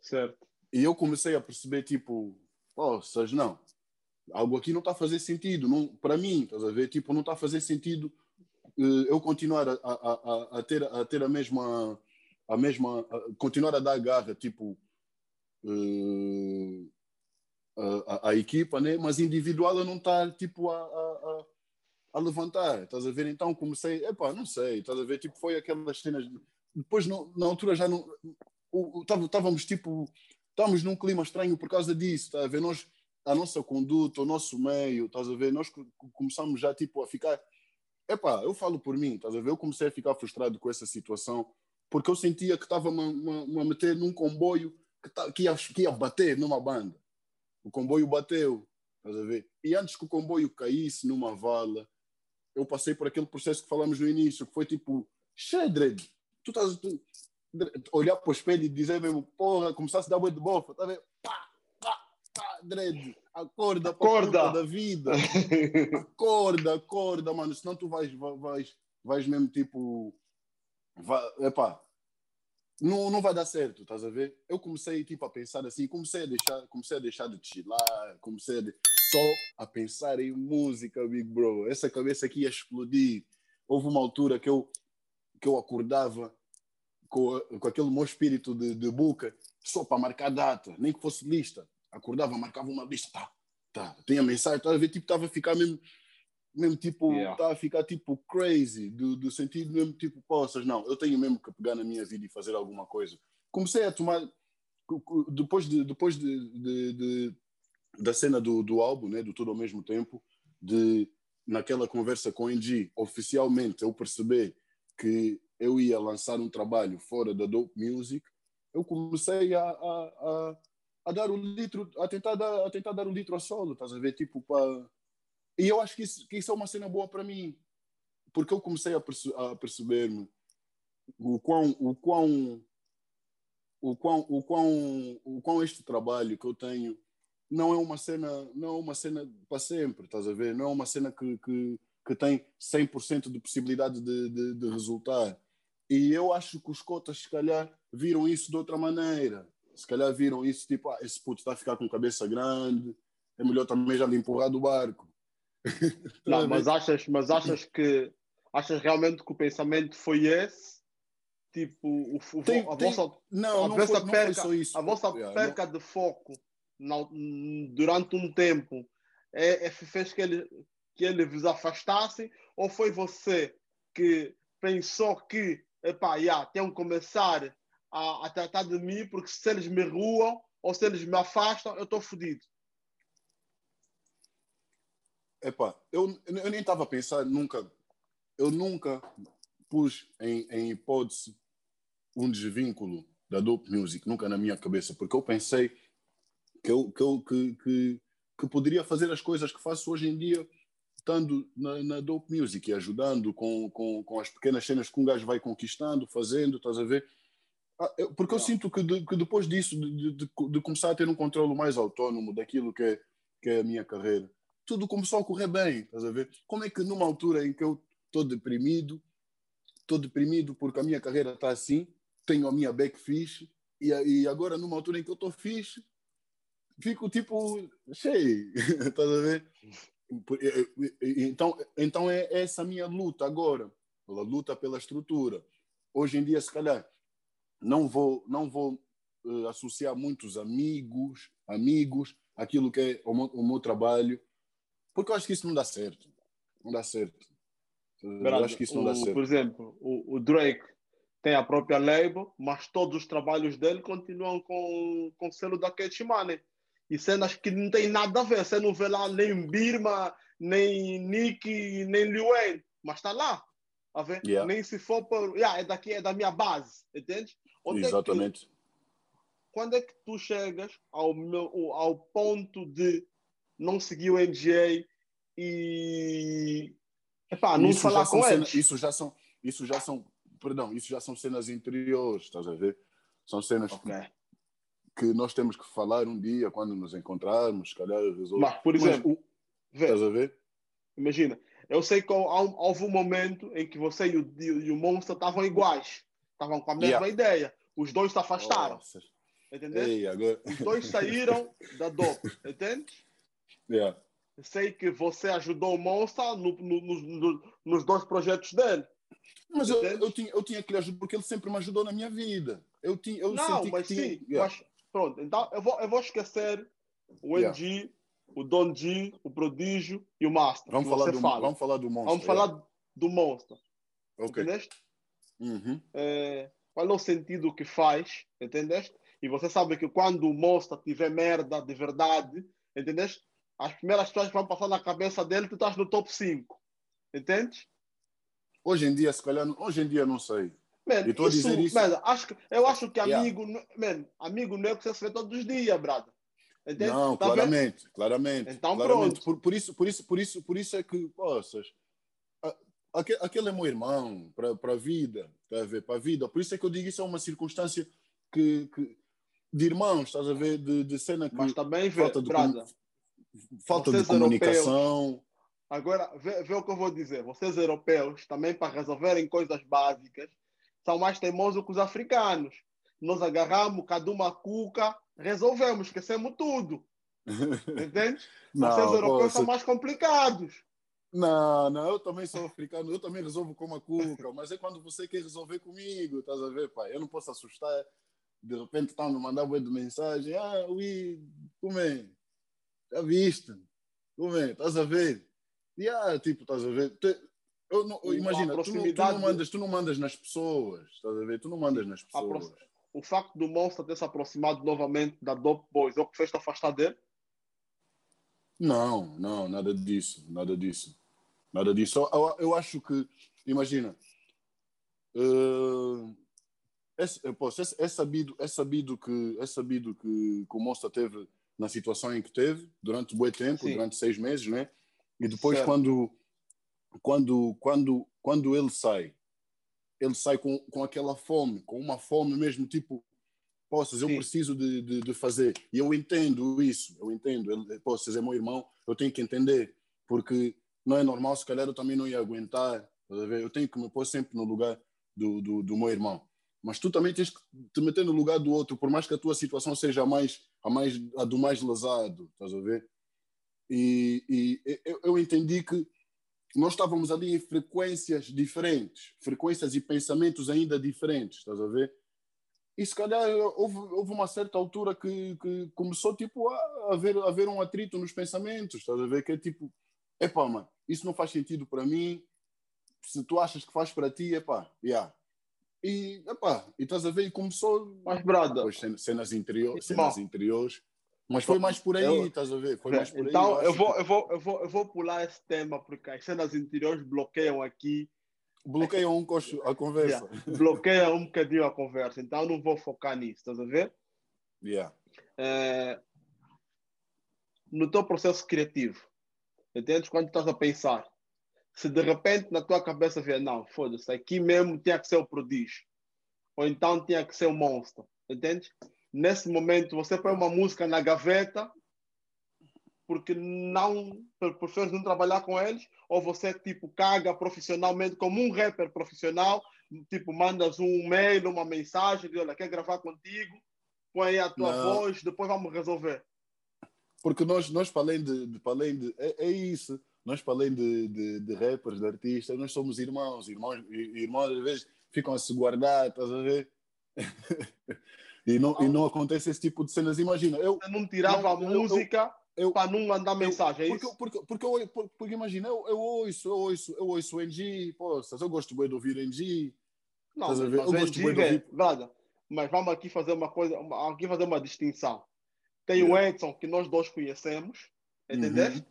Certo. E eu comecei a perceber, tipo, seja, não, algo aqui não está a fazer sentido. Não, para mim, estás a ver? Tipo, não está a fazer sentido eu continuar a, a, a, ter, a ter a mesma. A mesma continuar a dar garra, tipo. Uh, a, a, equipa, né? mas individual eu não está tipo a, a, a, levantar, estás a ver? Então comecei, epá, não sei, estás a ver? Tipo, foi aquelas cenas. Depois, no, na altura, já não. Estávamos tipo. Estávamos num clima estranho por causa disso, estás a ver? Nós a nossa conduta, o nosso meio, estás a ver? Nós começamos já tipo a ficar. Epá, eu falo por mim, estás a ver? Eu comecei a ficar frustrado com essa situação porque eu sentia que estava a meter num comboio que, tá, que, ia, que ia bater numa banda. O comboio bateu, estás a ver? E antes que o comboio caísse numa vala, eu passei por aquele processo que falamos no início, que foi tipo, Shedred, tu estás. Tu, olhar para o espelho e dizer mesmo, porra, começasse a dar boi de bofa, tá a ver? Pá, pá, pá, dread. Acorda, acorda da vida. acorda, acorda, mano. Senão tu vais, vais, vais mesmo tipo. Vai, epá, não, não vai dar certo, estás a ver? Eu comecei tipo a pensar assim, comecei a deixar, comecei a deixar de chilar, comecei a de, só a pensar em música, big bro. Essa cabeça aqui ia explodir. Houve uma altura que eu que eu acordava com, com aquele meu espírito de, de boca só para marcar data, nem que fosse lista. Acordava, marcava uma lista, tá, tá, tinha mensagem, estava a ver, tipo, estava a ficar mesmo mesmo tipo, yeah. tá a ficar tipo crazy, do, do sentido mesmo tipo, poças, não, eu tenho mesmo que pegar na minha vida e fazer alguma coisa. Comecei a tomar, depois de, depois de, de, de da cena do, do álbum, né, do Tudo ao Mesmo Tempo, de naquela conversa com o NG, oficialmente eu perceber que eu ia lançar um trabalho fora da Dope Music, eu comecei a, a, a, a dar o litro, a tentar dar, a tentar dar o litro a solo, estás a ver? Tipo, para e eu acho que isso, que isso é uma cena boa para mim, porque eu comecei a, perce a perceber-me o quão, o quão, o quão, o quão, o quão este trabalho que eu tenho não é uma cena, não é uma cena para sempre, estás a ver? Não é uma cena que, que, que tem 100% de possibilidade de, de, de resultar. E eu acho que os cotas, se calhar, viram isso de outra maneira. Se calhar viram isso tipo, ah, esse puto está a ficar com cabeça grande, é melhor também já lhe empurrar do barco. Não, mas achas, mas achas que achas realmente que o pensamento foi esse? Tipo, o, o tem, a tem, vossa, não, a não vossa foi, perca, não a vossa yeah, perca não. de foco na, durante um tempo é, é, fez que ele que ele vos afastasse ou foi você que pensou que epá, yeah, tenho que começar a, a tratar de mim porque se eles me ruam ou se eles me afastam eu estou fodido Epá, eu, eu nem estava a pensar nunca, eu nunca pus em, em hipótese um desvínculo da Dope Music, nunca na minha cabeça, porque eu pensei que eu, que, eu, que, que, que poderia fazer as coisas que faço hoje em dia estando na, na Dope Music e ajudando com, com, com as pequenas cenas que um gajo vai conquistando, fazendo, estás a ver? Ah, porque eu sinto que, de, que depois disso, de, de, de, começar a ter um controle mais autónomo daquilo que é, que é a minha carreira, tudo começou a correr bem, estás a ver? Como é que numa altura em que eu estou deprimido, estou deprimido porque a minha carreira está assim, tenho a minha back fixe, e, e agora numa altura em que eu estou fixe, fico tipo cheio, estás a ver? Então, então é essa a minha luta agora, a luta pela estrutura. Hoje em dia, se calhar, não vou, não vou uh, associar muitos amigos, amigos, aquilo que é o meu, o meu trabalho, porque eu acho que isso não dá certo. Não dá certo. eu acho que isso não o, dá certo. Por exemplo, o, o, Drake tem a própria label, mas todos os trabalhos dele continuam com, com o selo da Cash Money. E cenas que não tem nada a ver. Você não vê lá nem Birma, nem Nick, nem Wayne. Mas está lá. A ver? Yeah. Nem se for por. Yeah, é daqui, é da minha base. Entende? Onde Exatamente. É que, quando é que tu chegas ao, meu, ao ponto de não seguir o NGA e epá, não isso falar com eles. isso já são, isso já são, perdão, isso já são cenas interiores, estás a ver? São cenas okay. que, que, nós temos que falar um dia quando nos encontrarmos, se calhar resolver. Mas, por exemplo, Mas, estás a ver? Imagina, eu sei que houve um momento em que você e o, e o Monster estavam iguais, estavam com a mesma yeah. ideia. Os dois se afastaram. Entendeu? agora... Os dois saíram da dope, entende? Yeah. Sei que você ajudou o Monster no, no, no, nos dois projetos dele. Mas eu, eu, tinha, eu tinha que lhe ajudar porque ele sempre me ajudou na minha vida. Eu tinha, eu não, mas tinha... sim. Yeah. Mas, pronto, então eu vou, eu vou esquecer o NG, yeah. O Don G, o Prodígio e o Master. Vamos, falar do, fala. vamos falar do Monster. Vamos falar yeah. do Monster. Ok. Entendeste? Uhum. É, qual é o sentido que faz? Entendeste? E você sabe que quando o Monster tiver merda de verdade, entendeste? as primeiras pessoas que vão passar na cabeça dele, tu estás no top 5. Entende? Hoje em dia, se calhar, hoje em dia não sei. Man, estou a dizer isso. Man, acho que, eu acho que amigo, yeah. man, amigo não é que você se vê todos os dias, brada. Entende? Não, tá claramente, claramente. Então claramente. pronto. Por, por, isso, por isso, por isso, por isso é que, poças, aquele, aquele é meu irmão para a vida, tá a ver? Para a vida. Por isso é que eu digo isso é uma circunstância que, que de irmãos, estás a ver? De, de cena que. Mas também, vê, falta Vocês de comunicação. Europeus, agora, vê, vê, o que eu vou dizer. Vocês europeus, também para resolverem coisas básicas, são mais teimosos que os africanos. Nós agarramos cada uma cuca, resolvemos, esquecemos tudo. Entende? Não, Vocês europeus são mais complicados. Não, não, eu também sou africano, eu também resolvo com uma cuca, mas é quando você quer resolver comigo, estás a ver, pai? Eu não posso assustar, de repente estão me mandar uma de mensagem, ah, ui, como é? Já viste? Como é? Estás a ver? E ah, tipo, estás a ver? Eu não, imagina, tu não, tu não, mandas, tu não mandas nas pessoas, estás a ver? Tu não mandas nas pessoas. O facto do monstro ter se aproximado novamente da Dope Boys, é o que fez te afastar dele? Não, não, nada disso, nada disso. Nada disso. Eu, eu acho que, imagina, uh, é, posso, é, é, sabido, é, sabido que, é sabido que, que o Monster teve na situação em que teve durante um bom tempo, Sim. durante seis meses, né? E depois, quando, quando, quando, quando ele sai, ele sai com, com aquela fome, com uma fome mesmo, tipo, possas, eu preciso de, de, de, fazer. E eu entendo isso, eu entendo. Ele, possas, é meu irmão, eu tenho que entender, porque não é normal, se calhar eu também não ia aguentar. Eu tenho que me pôr sempre no lugar do, do, do, meu irmão. Mas tu também tens que te meter no lugar do outro, por mais que a tua situação seja a, mais, a, mais, a do mais lesado, estás a ver? E, e eu, eu entendi que nós estávamos ali em frequências diferentes, frequências e pensamentos ainda diferentes, estás a ver? E se calhar houve, houve uma certa altura que, que começou tipo, a haver, a haver um atrito nos pensamentos, estás a ver? Que é tipo, epá, mano, isso não faz sentido para mim. Se tu achas que faz para ti, epá, yeah. E, epá, e estás a ver, e começou. Mas, brada. cenas, interiores, cenas interiores. Mas foi mais por aí, eu, estás a ver? Foi mais por então, aí. eu, vou, que... eu, vou, eu, vou, eu vou pular esse tema, porque as cenas interiores bloqueiam aqui. Bloqueiam um coxo a conversa. Yeah. Bloqueiam um bocadinho a conversa. Então, eu não vou focar nisso, estás a ver? Yeah. É, no teu processo criativo, Entendes? Quando estás a pensar. Se de repente na tua cabeça vier, não, foda-se, aqui mesmo tinha que ser o prodígio. Ou então tinha que ser o monstro. Entende? Nesse momento você põe uma música na gaveta porque não preferes não trabalhar com eles ou você tipo caga profissionalmente como um rapper profissional tipo mandas um mail uma mensagem de olha quer gravar contigo põe aí a tua não. voz depois vamos resolver porque nós, nós para além de, de, para além de é, é, isso, nós para além de, de, de, rappers, de artistas, nós somos irmãos, irmãos, irmãos às vezes ficam a se guardar, estás a ver? e, não, e não acontece esse tipo de cenas. Imagina, eu. eu não tirava a música eu, eu, para não mandar mensagem, é porque, porque, porque, eu, porque, porque imagina, eu, eu ouço, eu ouço, eu ouço o NG, poças, eu gosto bem de ouvir NG. Não, mas, eu gosto NG, bem de ouvir. Brada, mas vamos aqui fazer uma coisa, aqui fazer uma distinção. Tem o Edson, que nós dois conhecemos, entendeste? Uhum.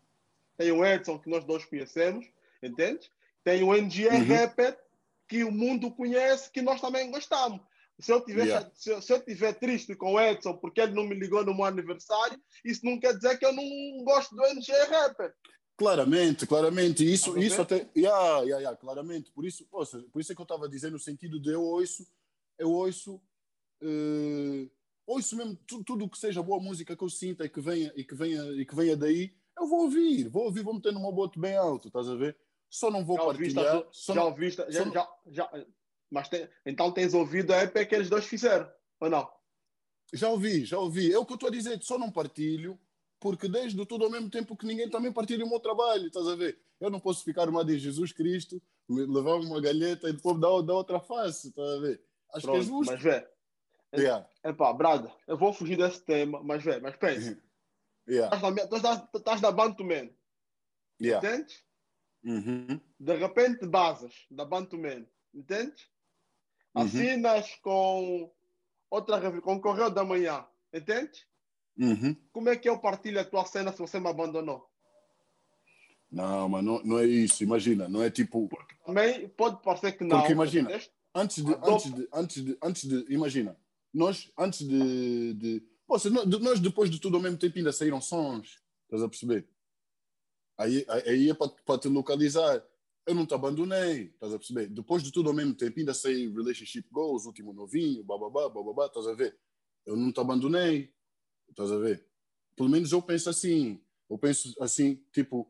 Tem o Edson, que nós dois conhecemos, entende? Tem o NGR uhum. Rapper, que o mundo conhece, que nós também gostamos. Se eu, tiver, yeah. se, eu, se eu tiver triste com o Edson porque ele não me ligou no meu aniversário, isso não quer dizer que eu não gosto do NGR Rapper. Claramente, claramente. Isso, isso até. Yeah, yeah, yeah, claramente. Por isso, poxa, por isso é que eu estava dizendo no sentido de eu ouço, eu ouço. Uh ouço mesmo tudo, tudo que seja boa música que eu sinta e que venha e que venha e que venha daí, eu vou ouvir, vou ouvir, vou meter numa bote bem alto, estás a ver? Só não vou já partilhar. Ouviste, só já não, ouviste, já, não... já, já, mas tem, então tens ouvido a EP que eles dois fizeram, ou não? Já ouvi, já ouvi. É o que eu estou a dizer, só não partilho, porque desde tudo ao mesmo tempo que ninguém também partilha o meu trabalho, estás a ver? Eu não posso ficar uma de Jesus Cristo, levar uma galheta e depois dar, dar outra face, estás a ver? Acho Pronto, que é justo. Mas vê, Yeah. É pá, Brada, eu vou fugir desse tema, mas velho, mas pensa. Yeah. Estás da Bantuman. Yeah. Entende? Uhum. De repente basas da Bantuman. Entende? Uhum. Assinas com outra com o Correio da Manhã. Entende? Uhum. Como é que eu partilho a tua cena se você me abandonou? Não, mas não, não é isso. Imagina, não é tipo. Porque também pode parecer que não. Porque imagina, antes de, antes de, antes de, antes de, imagina, nós, antes de. de poxa, nós, depois de tudo ao mesmo tempo, ainda saíram sons. Estás a perceber? Aí, aí é para te localizar. Eu não te abandonei, estás a perceber? Depois de tudo ao mesmo tempo, ainda sei Relationship Goals, último novinho, bababá, bababá, estás a ver? Eu não te abandonei, estás a ver? Pelo menos eu penso assim. Eu penso assim, tipo,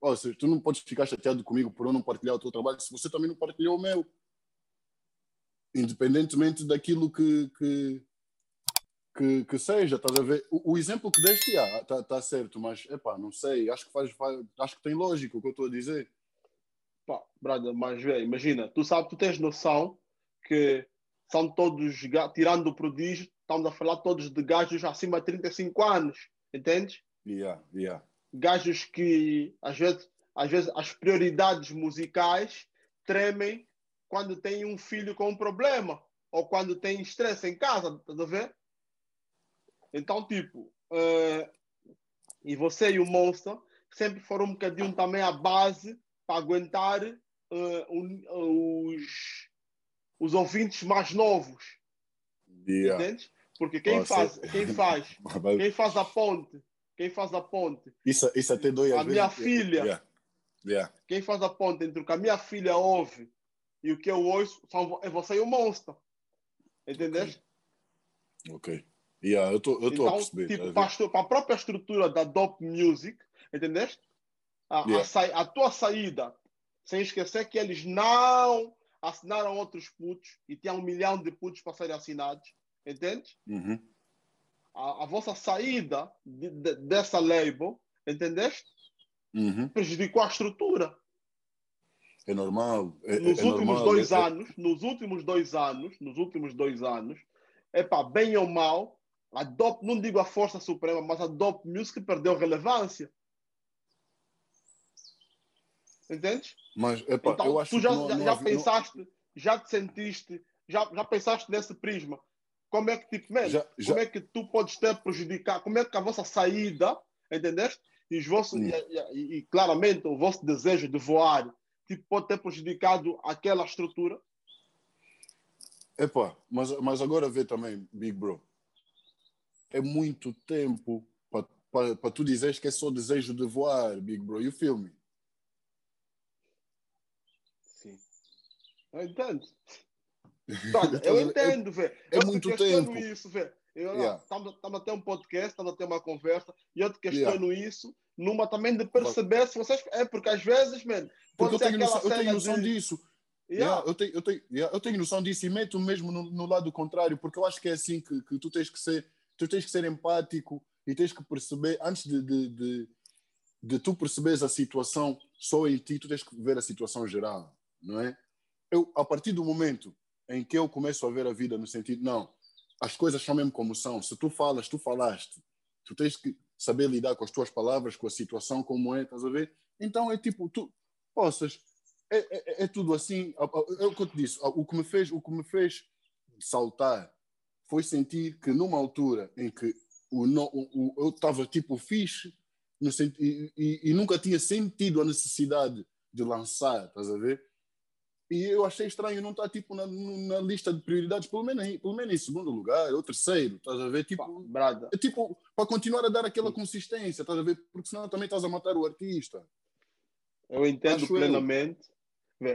oh, se tu não podes ficar chateado comigo por eu não partilhar o teu trabalho, se você também não partilhou o meu. Independentemente daquilo que, que, que, que seja, estás a ver? O, o exemplo que deste, está tá certo, mas, epá, não sei, acho que faz, faz, acho que tem lógica o que eu estou a dizer. Pá, brother, mas vê, imagina, tu sabes, tu tens noção que são todos, tirando o prodígio, estamos a falar todos de gajos acima de 35 anos, entendes? Yeah, yeah. Gajos que, às vezes, às vezes, as prioridades musicais tremem quando tem um filho com um problema ou quando tem estresse em casa, tá a ver? Então, tipo, uh, e você e o Monster sempre foram um bocadinho também a base para aguentar uh, um, os, os ouvintes mais novos. Yeah. Entende? Porque quem Nossa. faz, quem faz, quem faz a ponte, quem faz a ponte. Isso, isso até dói A minha vezes. filha. Yeah. Yeah. Quem faz a ponte entre o que a minha filha ouve e o que eu ouço são, é você e o monstro. Entendeste? Ok. okay. Yeah, eu estou então, a perceber. Tipo, para, para a própria estrutura da Dope Music, entendeste? A, yeah. a, a, tua saída, sem esquecer que eles não assinaram outros putos e tinha um milhão de putos para serem assinados, entende? Uhum. A, a, vossa saída de, de, dessa label, entendeste? Uhum. Prejudicou a estrutura. É normal. É, nos é últimos normal. dois é, anos, nos últimos dois anos, nos últimos dois anos, é para bem ou mal, a DOP, não digo a força suprema, mas a DOP Music perdeu relevância. Entende? Mas, epa, então, eu acho tu já, que não, já, não já pensaste, já te sentiste, já, já pensaste nesse prisma? Como é que, tipo, man, Já- como é que tu podes ter prejudicado? Como é que a vossa saída, entendeste? E, os vossos, Hum. e, e- e, claramente o vosso desejo de voar tipo, pode ter prejudicado aquela estrutura? Epá, mas, mas agora vê também, Big Bro. É muito tempo para tu dizeres que é só desejo de voar, Big Bro. You feel me? Eu entendo. Olha, eu entendo, velho. é eu te muito questiono tempo. isso, velho. Yeah. Estamos a ter um podcast, estamos a ter uma conversa, e eu te questiono isso numa também de perceber se vocês. É porque às vezes, mano, Porque eu tenho, aquela eu tenho noção de... disso. Yeah. Yeah, eu, tenho, eu, tenho, yeah, eu tenho noção disso e meto mesmo no, no lado contrário, porque eu acho que é assim que, que tu tens que ser, tu tens que ser empático e tens que perceber, antes de, de, de, de tu perceberes a situação só em ti, tu tens que ver a situação geral, não é? Eu, a partir do momento em que eu começo a ver a vida no sentido, não, as coisas são mesmo como são, se tu falas, tu falaste, tu tens que saber lidar com as tuas palavras, com a situação como é, estás a ver? Então é tipo, tu possas é, é, é, tudo assim. É o que eu te disse. O que me fez, o que me fez saltar foi sentir que numa altura em que o, o, o eu estava tipo fixe no e, e, e, nunca tinha sentido a necessidade de lançar, estás a ver? E eu achei estranho não estar tipo na, na lista de prioridades, pelo menos, pelo menos em segundo lugar, ou terceiro, estás a ver? Tipo, Brada. é tipo para continuar a dar aquela consistência, estás a ver? Porque senão também estás a matar o artista. Eu entendo Acho plenamente,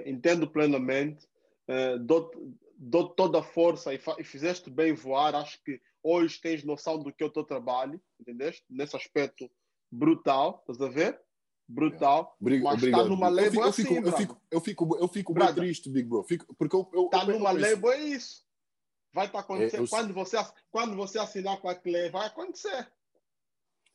entendo plenamente, uh, dou, dou toda a força e, e, fizeste bem voar. Acho que hoje tens noção do que é o teu trabalho, entendeste? Nesse aspecto brutal, estás a ver? Brutal. Brig mas obrigado. está numa label eu assim, fico, eu fico, eu fico, eu fico bem triste, Big Bro. Fico, porque eu, eu, está eu, numa eu, label, é isso. Vai estar tá acontecendo. É, eu, quando, você, quando você assinar com a Clé, vai acontecer.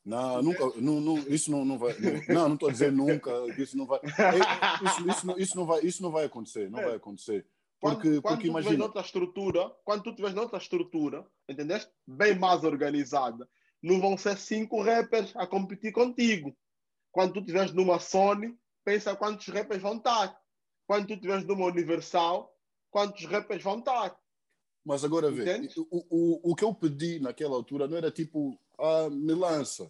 Não, nunca, não, não, isso não, não vai. Não, não estou dizer nunca, isso não vai. É, isso, isso, não, isso, não vai, isso não vai acontecer, não É. vai acontecer. Quando, Porque, quando porque tu tiveres imagina. noutra estrutura, quando tu tiveres noutra estrutura, entendeste? Bem mais organizada, não vão ser cinco rappers a competir contigo. Quando tu estiveres numa Sony, pensa quantos rappers vão estar. Quando tu estiveres numa Universal, quantos rappers vão estar. Mas agora vê, o, o, o que eu pedi naquela altura não era tipo, ah, me lança.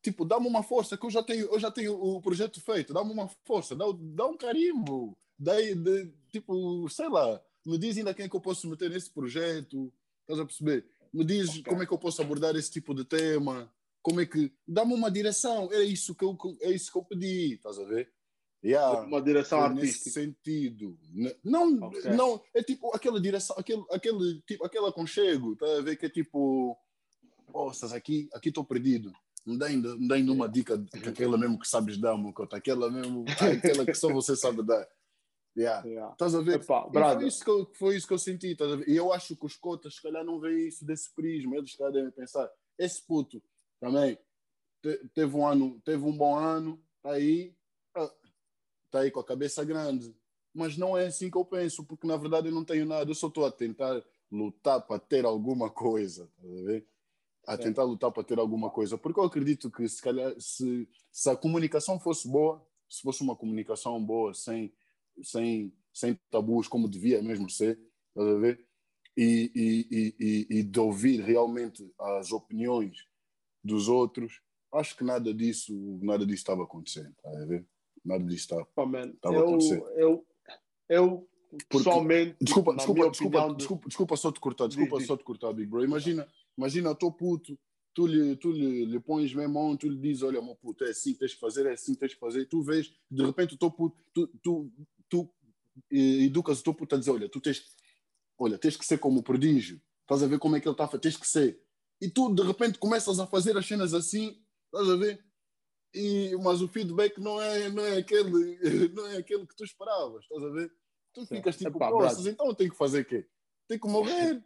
Tipo, dá-me uma força, que eu já tenho, eu já tenho o projeto feito, dá-me uma força, dá, dá um carimbo. Daí, de, tipo, sei lá, me diz ainda quem é que eu posso meter nesse projeto, estás a perceber? Me diz Ok. como é que eu posso abordar esse tipo de tema, como é que. Dá-me uma direção, é isso que eu, é isso que eu pedi, estás a ver? Yeah. Uma direção Foi nesse artística. sentido. Não, Ok. não, é tipo aquela direção, aquele, aquele, tipo, aquele aconchego, tá a ver que é tipo, poças, aqui aqui estou perdido. Me dá ainda, me dá ainda uma dica, aquela mesmo que sabes dar, Mocota, aquela mesmo, aquela que só você sabe dar. Yeah. yeah. Estás a ver? Epa, foi, isso que eu, foi isso que eu senti. Estás? E eu acho que os cotas, se calhar, não veem isso desse prisma. Eles, se calhar, devem pensar: esse puto também te, teve um ano, teve um bom ano, está aí, está aí com a cabeça grande. Mas não é assim que eu penso, porque na verdade eu não tenho nada, eu só estou a tentar lutar para ter alguma coisa. Estás a tentar lutar para ter alguma coisa. Porque eu acredito que, se calhar, se, se a comunicação fosse boa, se fosse uma comunicação boa, sem sem, sem tabus, como devia mesmo ser, estás a ver? E, e, e, e, de ouvir realmente as opiniões dos outros, acho que nada disso, nada disso estava acontecendo, estás a ver? Nada disso estava, oh, estava acontecendo. Eu, eu pessoalmente, desculpa, desculpa, desculpa, de... desculpa, desculpa só te cortar, desculpa só te cortar, Big Bro. Imagina, imagina, estou puto, tu lhe, tu lhe, lhe pões mesmo mão, tu lhe dizes, olha, meu puto, é assim, tens que fazer, é assim, tens que fazer, tu vês, de repente, estou puto, tu, tu tu educas o teu puto a dizer, olha, tu tens, olha, tens que ser como o prodígio, estás a ver como é que ele está a fazer, tens que ser. E tu, de repente, começas a fazer as cenas assim, estás a ver? E, mas o feedback não é, não, é aquele, não é aquele que tu esperavas, estás a ver? Tu ficas tipo, Epá, então eu tenho que fazer o quê? Tenho que morrer.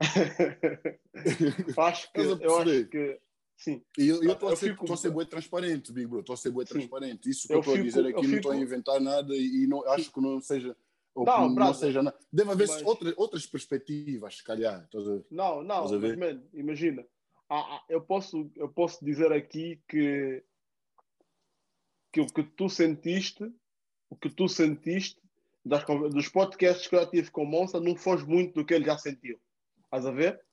acho que, eu acho que Sim. E eu estou a, ser, a ser bem transparente, Big Bro. Estou a ser bem transparente. Isso que eu estou a dizer aqui, fico... não estou a inventar nada e não, acho que não seja. Ou não, não seja nada. Deve haver mas... outra, outras perspectivas, se calhar. Não, não, mas, man, imagina. Ah, ah, eu, posso, eu posso dizer aqui que, que o que tu sentiste, o que tu sentiste das, dos podcasts que eu tive com o Monza não foge muito do que ele já sentiu. Estás a ver?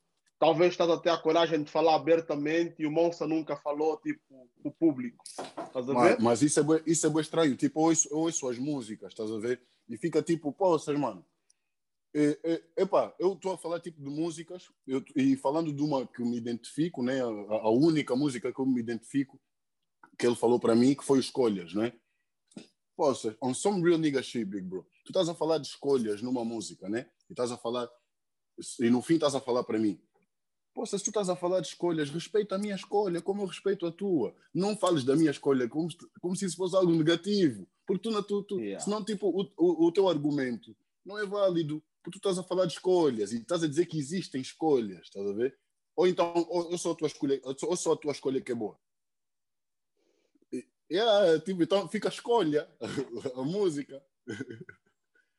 talvez estás até a coragem de falar abertamente e o Monza nunca falou, tipo, o público. Estás a ver? Mas, mas isso, é isso é bem estranho. Tipo, eu ouço, eu ouço as músicas, estás a ver? E fica tipo, poças, mano. É, é, epá, eu estou a falar tipo de músicas eu, e falando de uma que me identifico, né? A, a, única música que eu me identifico que ele falou para mim que foi escolhas, né? Poxa, on some real nigga shit, big bro. Tu estás a falar de escolhas numa música, né? E estás a falar e no fim estás a falar para mim Pô, se tu estás a falar de escolhas, respeita a minha escolha como eu respeito a tua. Não fales da minha escolha como, como se isso fosse algo negativo. Porque tu, tu, tu yeah. senão, tipo, o, o, o, teu argumento não é válido. Porque tu estás a falar de escolhas e estás a dizer que existem escolhas, estás a ver? Ou então, ou, ou só, a tua escolha, ou só a tua escolha que é boa. Yeah, tipo, então fica a escolha, a música.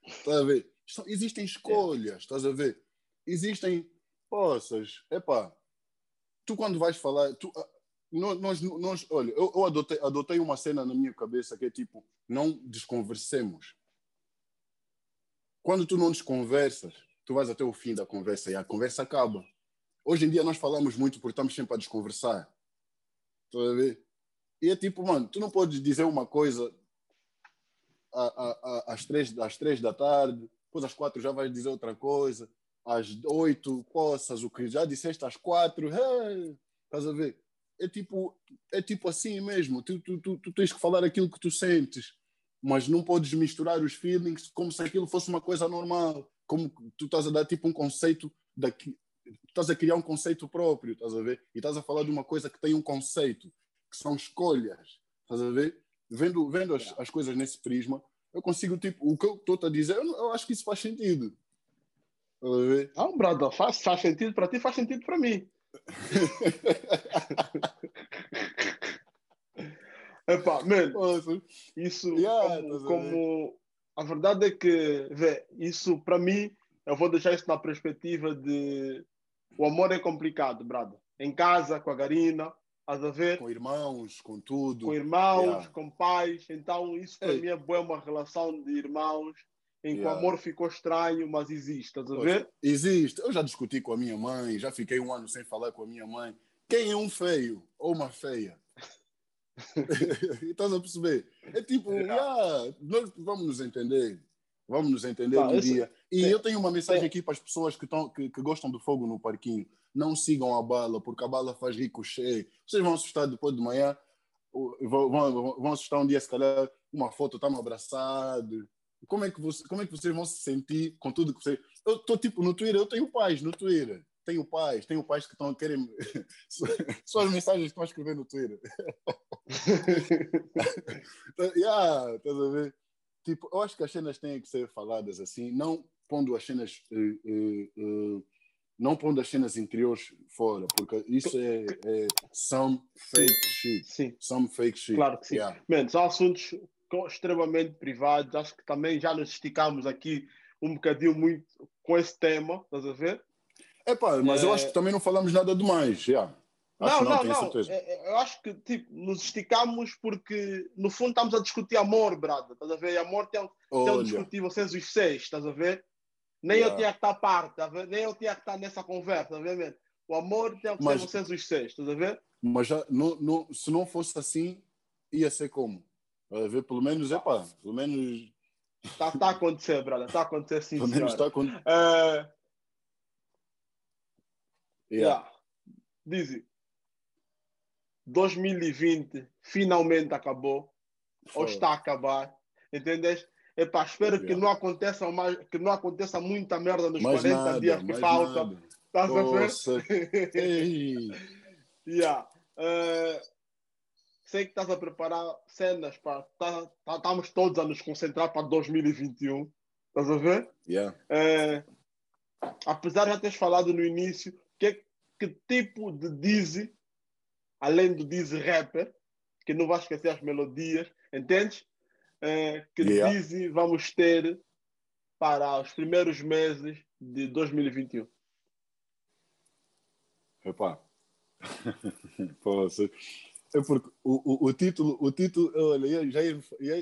estás a ver? Existem escolhas, estás a ver? Existem Poças, epá, tu quando vais falar, tu, ah, nós, nós, olha, eu, eu adotei, adotei uma cena na minha cabeça que é tipo, não desconversemos. Quando tu não desconversas, tu vais até o fim da conversa e a conversa acaba. Hoje em dia nós falamos muito porque estamos sempre a desconversar. Tá a ver? E é tipo, mano, tu não podes dizer uma coisa às, três, às três da tarde, depois às quatro já vais dizer outra coisa às oito, poças, o que já disseste às quatro, hey, estás a ver? É tipo, é tipo assim mesmo, tu, tu, tu, tu tens que falar aquilo que tu sentes, mas não podes misturar os feelings como se aquilo fosse uma coisa normal, como tu estás a dar tipo um conceito daqui, estás a criar um conceito próprio, estás a ver? E estás a falar de uma coisa que tem um conceito, que são escolhas, estás a ver? Vendo, vendo as, as coisas nesse prisma, eu consigo, tipo, o que eu estou a dizer, eu, eu acho que isso faz sentido. Não, brother, faz, faz sentido para ti, faz sentido para mim. Epá, mano, isso yeah, como, como, a verdade é que, vê, isso para mim, eu vou deixar isso na perspectiva de o amor é complicado, brother. Em casa, com a Garina, a ver? Com irmãos, com tudo. Com irmãos, yeah. com pais. Então, isso para mim é uma relação de irmãos em que yeah. o amor ficou estranho, mas existe, estás a ver? Existe. Eu já discuti com a minha mãe, já fiquei um ano sem falar com a minha mãe. Quem é um feio ou uma feia? estás a perceber? É tipo, yeah. Yeah, nós vamos nos entender. Vamos nos entender tá, um esse, dia. E eu tenho uma mensagem aqui para as pessoas que, tão, que, que, gostam do fogo no parquinho. Não sigam a bala, porque a bala faz ricochete. Vocês vão assustar depois de manhã. Vão, vão, vão assustar um dia, se calhar, uma foto, estamos abraçados como é que, você, como é que vocês vão se sentir com tudo que você. Eu estou tipo no Twitter, eu tenho pais no Twitter. tenho pais, tenho pais que estão a querer. Só as mensagens que estão a escrever no Twitter. yeah, estás a ver? Tipo, eu acho que as cenas têm que ser faladas assim, não pondo as cenas. Uh, uh, uh, não pondo as cenas interiores fora, porque isso é, é some fake sim. shit. Sim. Some fake shit. Claro que sim. Yeah. Man, são assuntos extremamente privados. Acho que também já nos esticamos aqui um bocadinho muito com esse tema, estás a ver? É pá, mas é... eu acho que também não falamos nada demais, já. Acho não, não, não. não. É, é, eu acho que tipo, nos esticamos porque, no fundo, estamos a discutir amor, brada. Estás a ver? E amor tem, tem um discutir vocês os seis, estás a ver? Nem yeah. eu tinha que estar parte, tá nem eu tinha que estar nessa conversa, obviamente. O amor tem que mas, ser vocês os seis, estás a ver? Mas já, não, não, se não fosse assim, ia ser como? A ver, pelo menos, é pá, pelo menos. Está tá a acontecer, brother, está a acontecer sim. Pelo menos está a acontecer. Uh... Yeah. yeah. Dizzy, 2020 finalmente acabou, Foi. ou está a acabar, entendeste? Epá, espero yeah. que não aconteça mais, que não aconteça muita merda nos mais 40 nada, dias que faltam. Estás a ver? yeah. Uh, sei que estás a preparar cenas para. Tá, tá, estamos todos a nos concentrar para 2021. Estás a ver? Yeah. Uh, apesar de já teres falado no início, que, que tipo de Dizzy, além do Dizzy rapper, que não vai esquecer as melodias, entendes? Uh, que yeah. Dizzy vamos ter para os primeiros meses de 2021? Epá. Posso. É porque o, o, o, título, o título, olha, já, ia,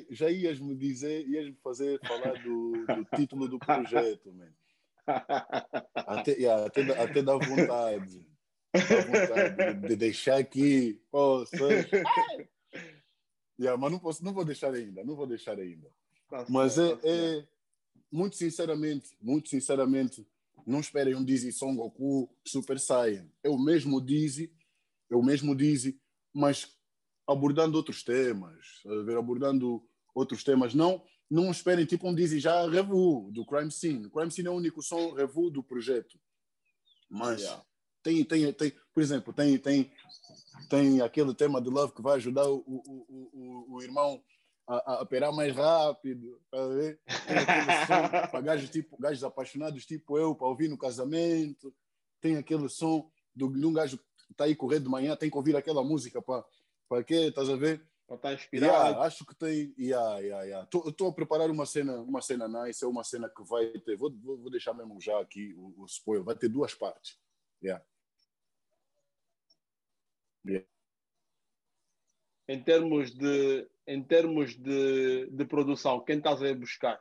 já ias me dizer, ias me fazer falar do, do título do projeto, man. Até, yeah, até, até dá vontade. Dá vontade de, de deixar aqui. Oh, yeah, mas não, posso, não vou deixar ainda, não vou deixar ainda. Tá mas é, tá é, muito sinceramente, muito sinceramente, não esperem um Dizzy Son Goku Super Saiyan. É o mesmo Dizzy, é o mesmo Dizzy, mas abordando outros temas, abordando outros temas. Não, não esperem tipo um Dizzy já revu do Crime Scene. O Crime Scene é o único som revu do projeto. Mas yeah. tem, tem, tem, por exemplo, tem, tem, tem aquele tema de Love que vai ajudar o, o, o, o irmão a, a operar mais rápido, tá para gajos, tipo, gajos apaixonados tipo eu, para ouvir no casamento. Tem aquele som do, de um gajo está aí correr de manhã, tem que ouvir aquela música para quê? Estás a ver? Para estar inspirado. Yeah, acho que tem. Yeah, yeah, yeah. Estou a preparar uma cena, uma cena nice, é uma cena que vai ter. Vou, vou, vou deixar mesmo já aqui o, o spoiler. Vai ter duas partes. Yeah. Yeah. Em termos de, em termos de, de produção, quem estás a buscar?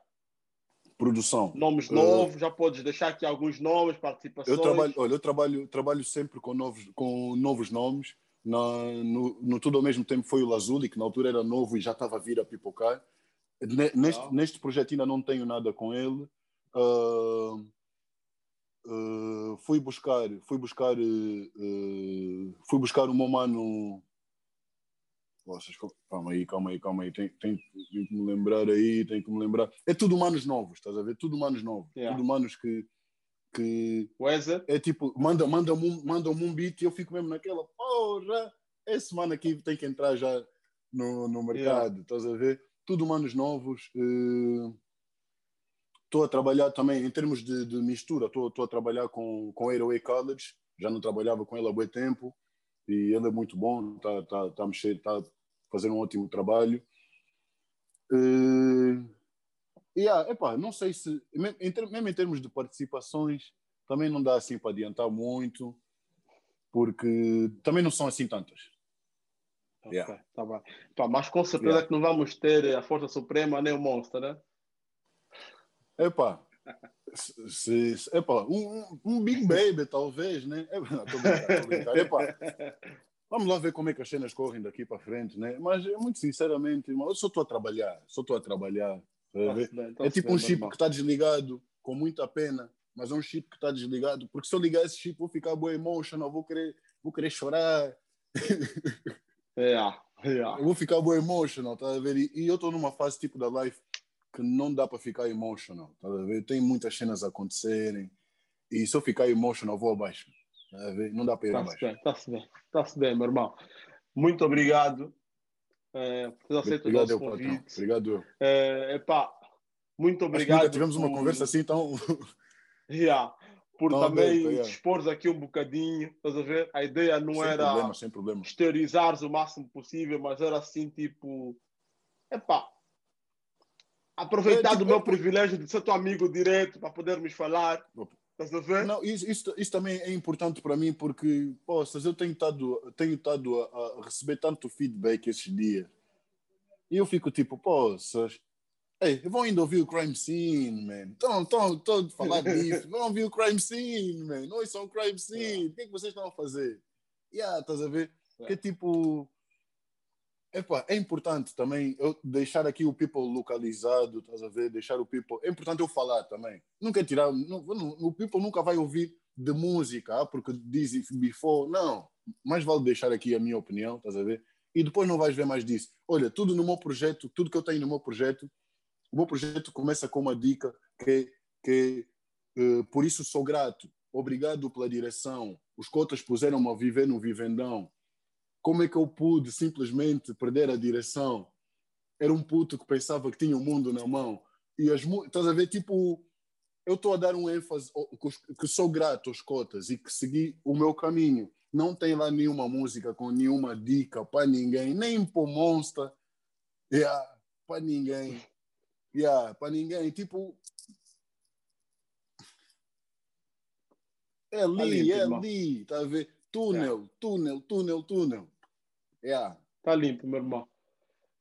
Produção. Nomes uh, novos, já podes deixar aqui alguns nomes, participações. Eu trabalho, olha, eu trabalho, trabalho sempre com novos, com novos nomes. Na, no, no, Tudo ao Mesmo Tempo foi o Lazuli, que na altura era novo e já estava a vir a pipocar. Neste, neste projeto ainda não tenho nada com ele. Uh, uh, fui buscar, fui buscar, uh, fui buscar o meu mano. Vocês, calma aí, calma aí, calma aí. Tem, tem, tem, que me lembrar aí, tem que me lembrar. É tudo manos novos, estás a ver? Tudo manos novos. Yeah. Tudo manos que que Weather. é tipo, manda, manda, manda um beat e eu fico mesmo naquela, porra, esse mano aqui tem que entrar já no, no mercado, yeah. estás a ver? Tudo manos novos. Estou uh, a trabalhar também, em termos de, de mistura, estou a trabalhar com, com Airway College, já não trabalhava com ele há muito tempo, e ele é muito bom, está tá, tá a mexer, está fazer um ótimo trabalho. Uh, Yeah, epá, não sei se, mesmo em termos de participações, também não dá assim para adiantar muito, porque também não são assim tantas. Okay, yeah. tá bem. Pá, mas com certeza yeah. que não vamos ter a Força Suprema nem o Monster, né? Epá, se, se, epá um, um Big Baby, talvez, né? Epá, vamos lá ver como é que as cenas correm daqui para frente, né? Mas, muito sinceramente, irmão, eu só estou a trabalhar, só estou a trabalhar Tá é tipo um chip que está desligado, com muita pena, mas é um chip que está desligado, porque se eu ligar esse chip, vou ficar boa emotional, vou querer, vou querer chorar. Yeah, yeah. Eu vou ficar boa emotional, tá a ver? E, e eu estou numa fase tipo da life que não dá para ficar emotional, tá a ver? Tem muitas cenas a acontecerem E se eu ficar emotional, vou abaixo. Não dá para ir abaixo. Está-se bem, está-se bem, meu irmão. Muito obrigado uh, por ter aceito o nosso convite. Obrigado. Uh, epá, muito obrigado. nunca tivemos por... uma conversa assim tão... yeah. Por não também dispor aqui um bocadinho, estás a ver? A ideia não sem era problema, sem problema. exteriorizares o máximo possível, mas era assim, tipo... Epá, aproveitar é, tipo, do meu privilégio de ser teu amigo direto para podermos falar. Estás a ver? Não, isso, isso, isso, também é importante para mim porque, poças, eu tenho estado, tenho estado a, a, receber tanto feedback esses dias. E eu fico tipo, poças, ei, vão ainda ouvir o Crime Scene, man. Estão, estão, estão a falar disso. Vão ouvir o Crime Scene, man. Não são o Crime Scene. O que é que vocês estão a fazer? Yeah, estás a ver? É. Que tipo Epa, é importante também eu deixar aqui o people localizado, estás a ver? Deixar o people. É importante eu falar também. Nunca tirar. Não, o people nunca vai ouvir de música, ah, porque diz before. Não. Mais vale deixar aqui a minha opinião, estás a ver? E depois não vais ver mais disso. Olha, tudo no meu projeto, tudo que eu tenho no meu projeto, o meu projeto começa com uma dica que, que uh, por isso sou grato. Obrigado pela direção. Os cotas puseram-me a viver no vivendão como é que eu pude simplesmente perder a direção? Era um puto que pensava que tinha o mundo na mão. E as estás a ver, tipo, eu estou a dar um ênfase que sou grato aos cotas e que segui o meu caminho. Não tem lá nenhuma música com nenhuma dica para ninguém, nem para Monster, yeah, para ninguém. Yeah, para ninguém. Tipo, é ali, é ali, tá a ver? Túnel, túnel, túnel, túnel. Yeah. Tá limpo, meu irmão.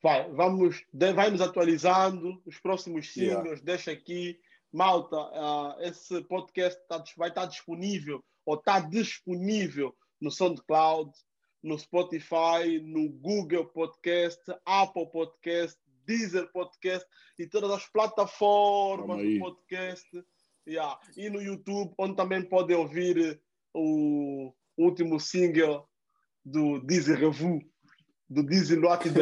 Vai, vamos, vai nos atualizando. Os próximos singles, yeah. deixa aqui. Malta, uh, esse podcast tá, vai estar tá disponível ou está disponível no SoundCloud, no Spotify, no Google Podcast, Apple Podcast, Deezer Podcast e todas as plataformas do podcast. Yeah. E no YouTube, onde também podem ouvir o, último single do Dizzy Revu, do Dizzy Lote.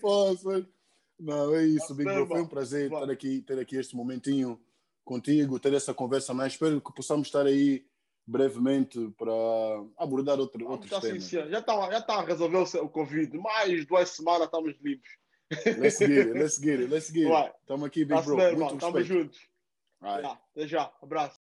Poxa, não, é isso, Big Bro. Foi um prazer ter aqui, ter aqui este momentinho contigo, ter essa conversa mais. Espero que possamos estar aí brevemente para abordar outro, outros tá temas. Sim, já está já tá a resolver o, o Covid. Mais duas semanas estamos livres. Let's get it, let's get it, let's get it. Estamos aqui, Big tá Bro. Muito Estamos juntos. Vai. Tá, até já. Abraço.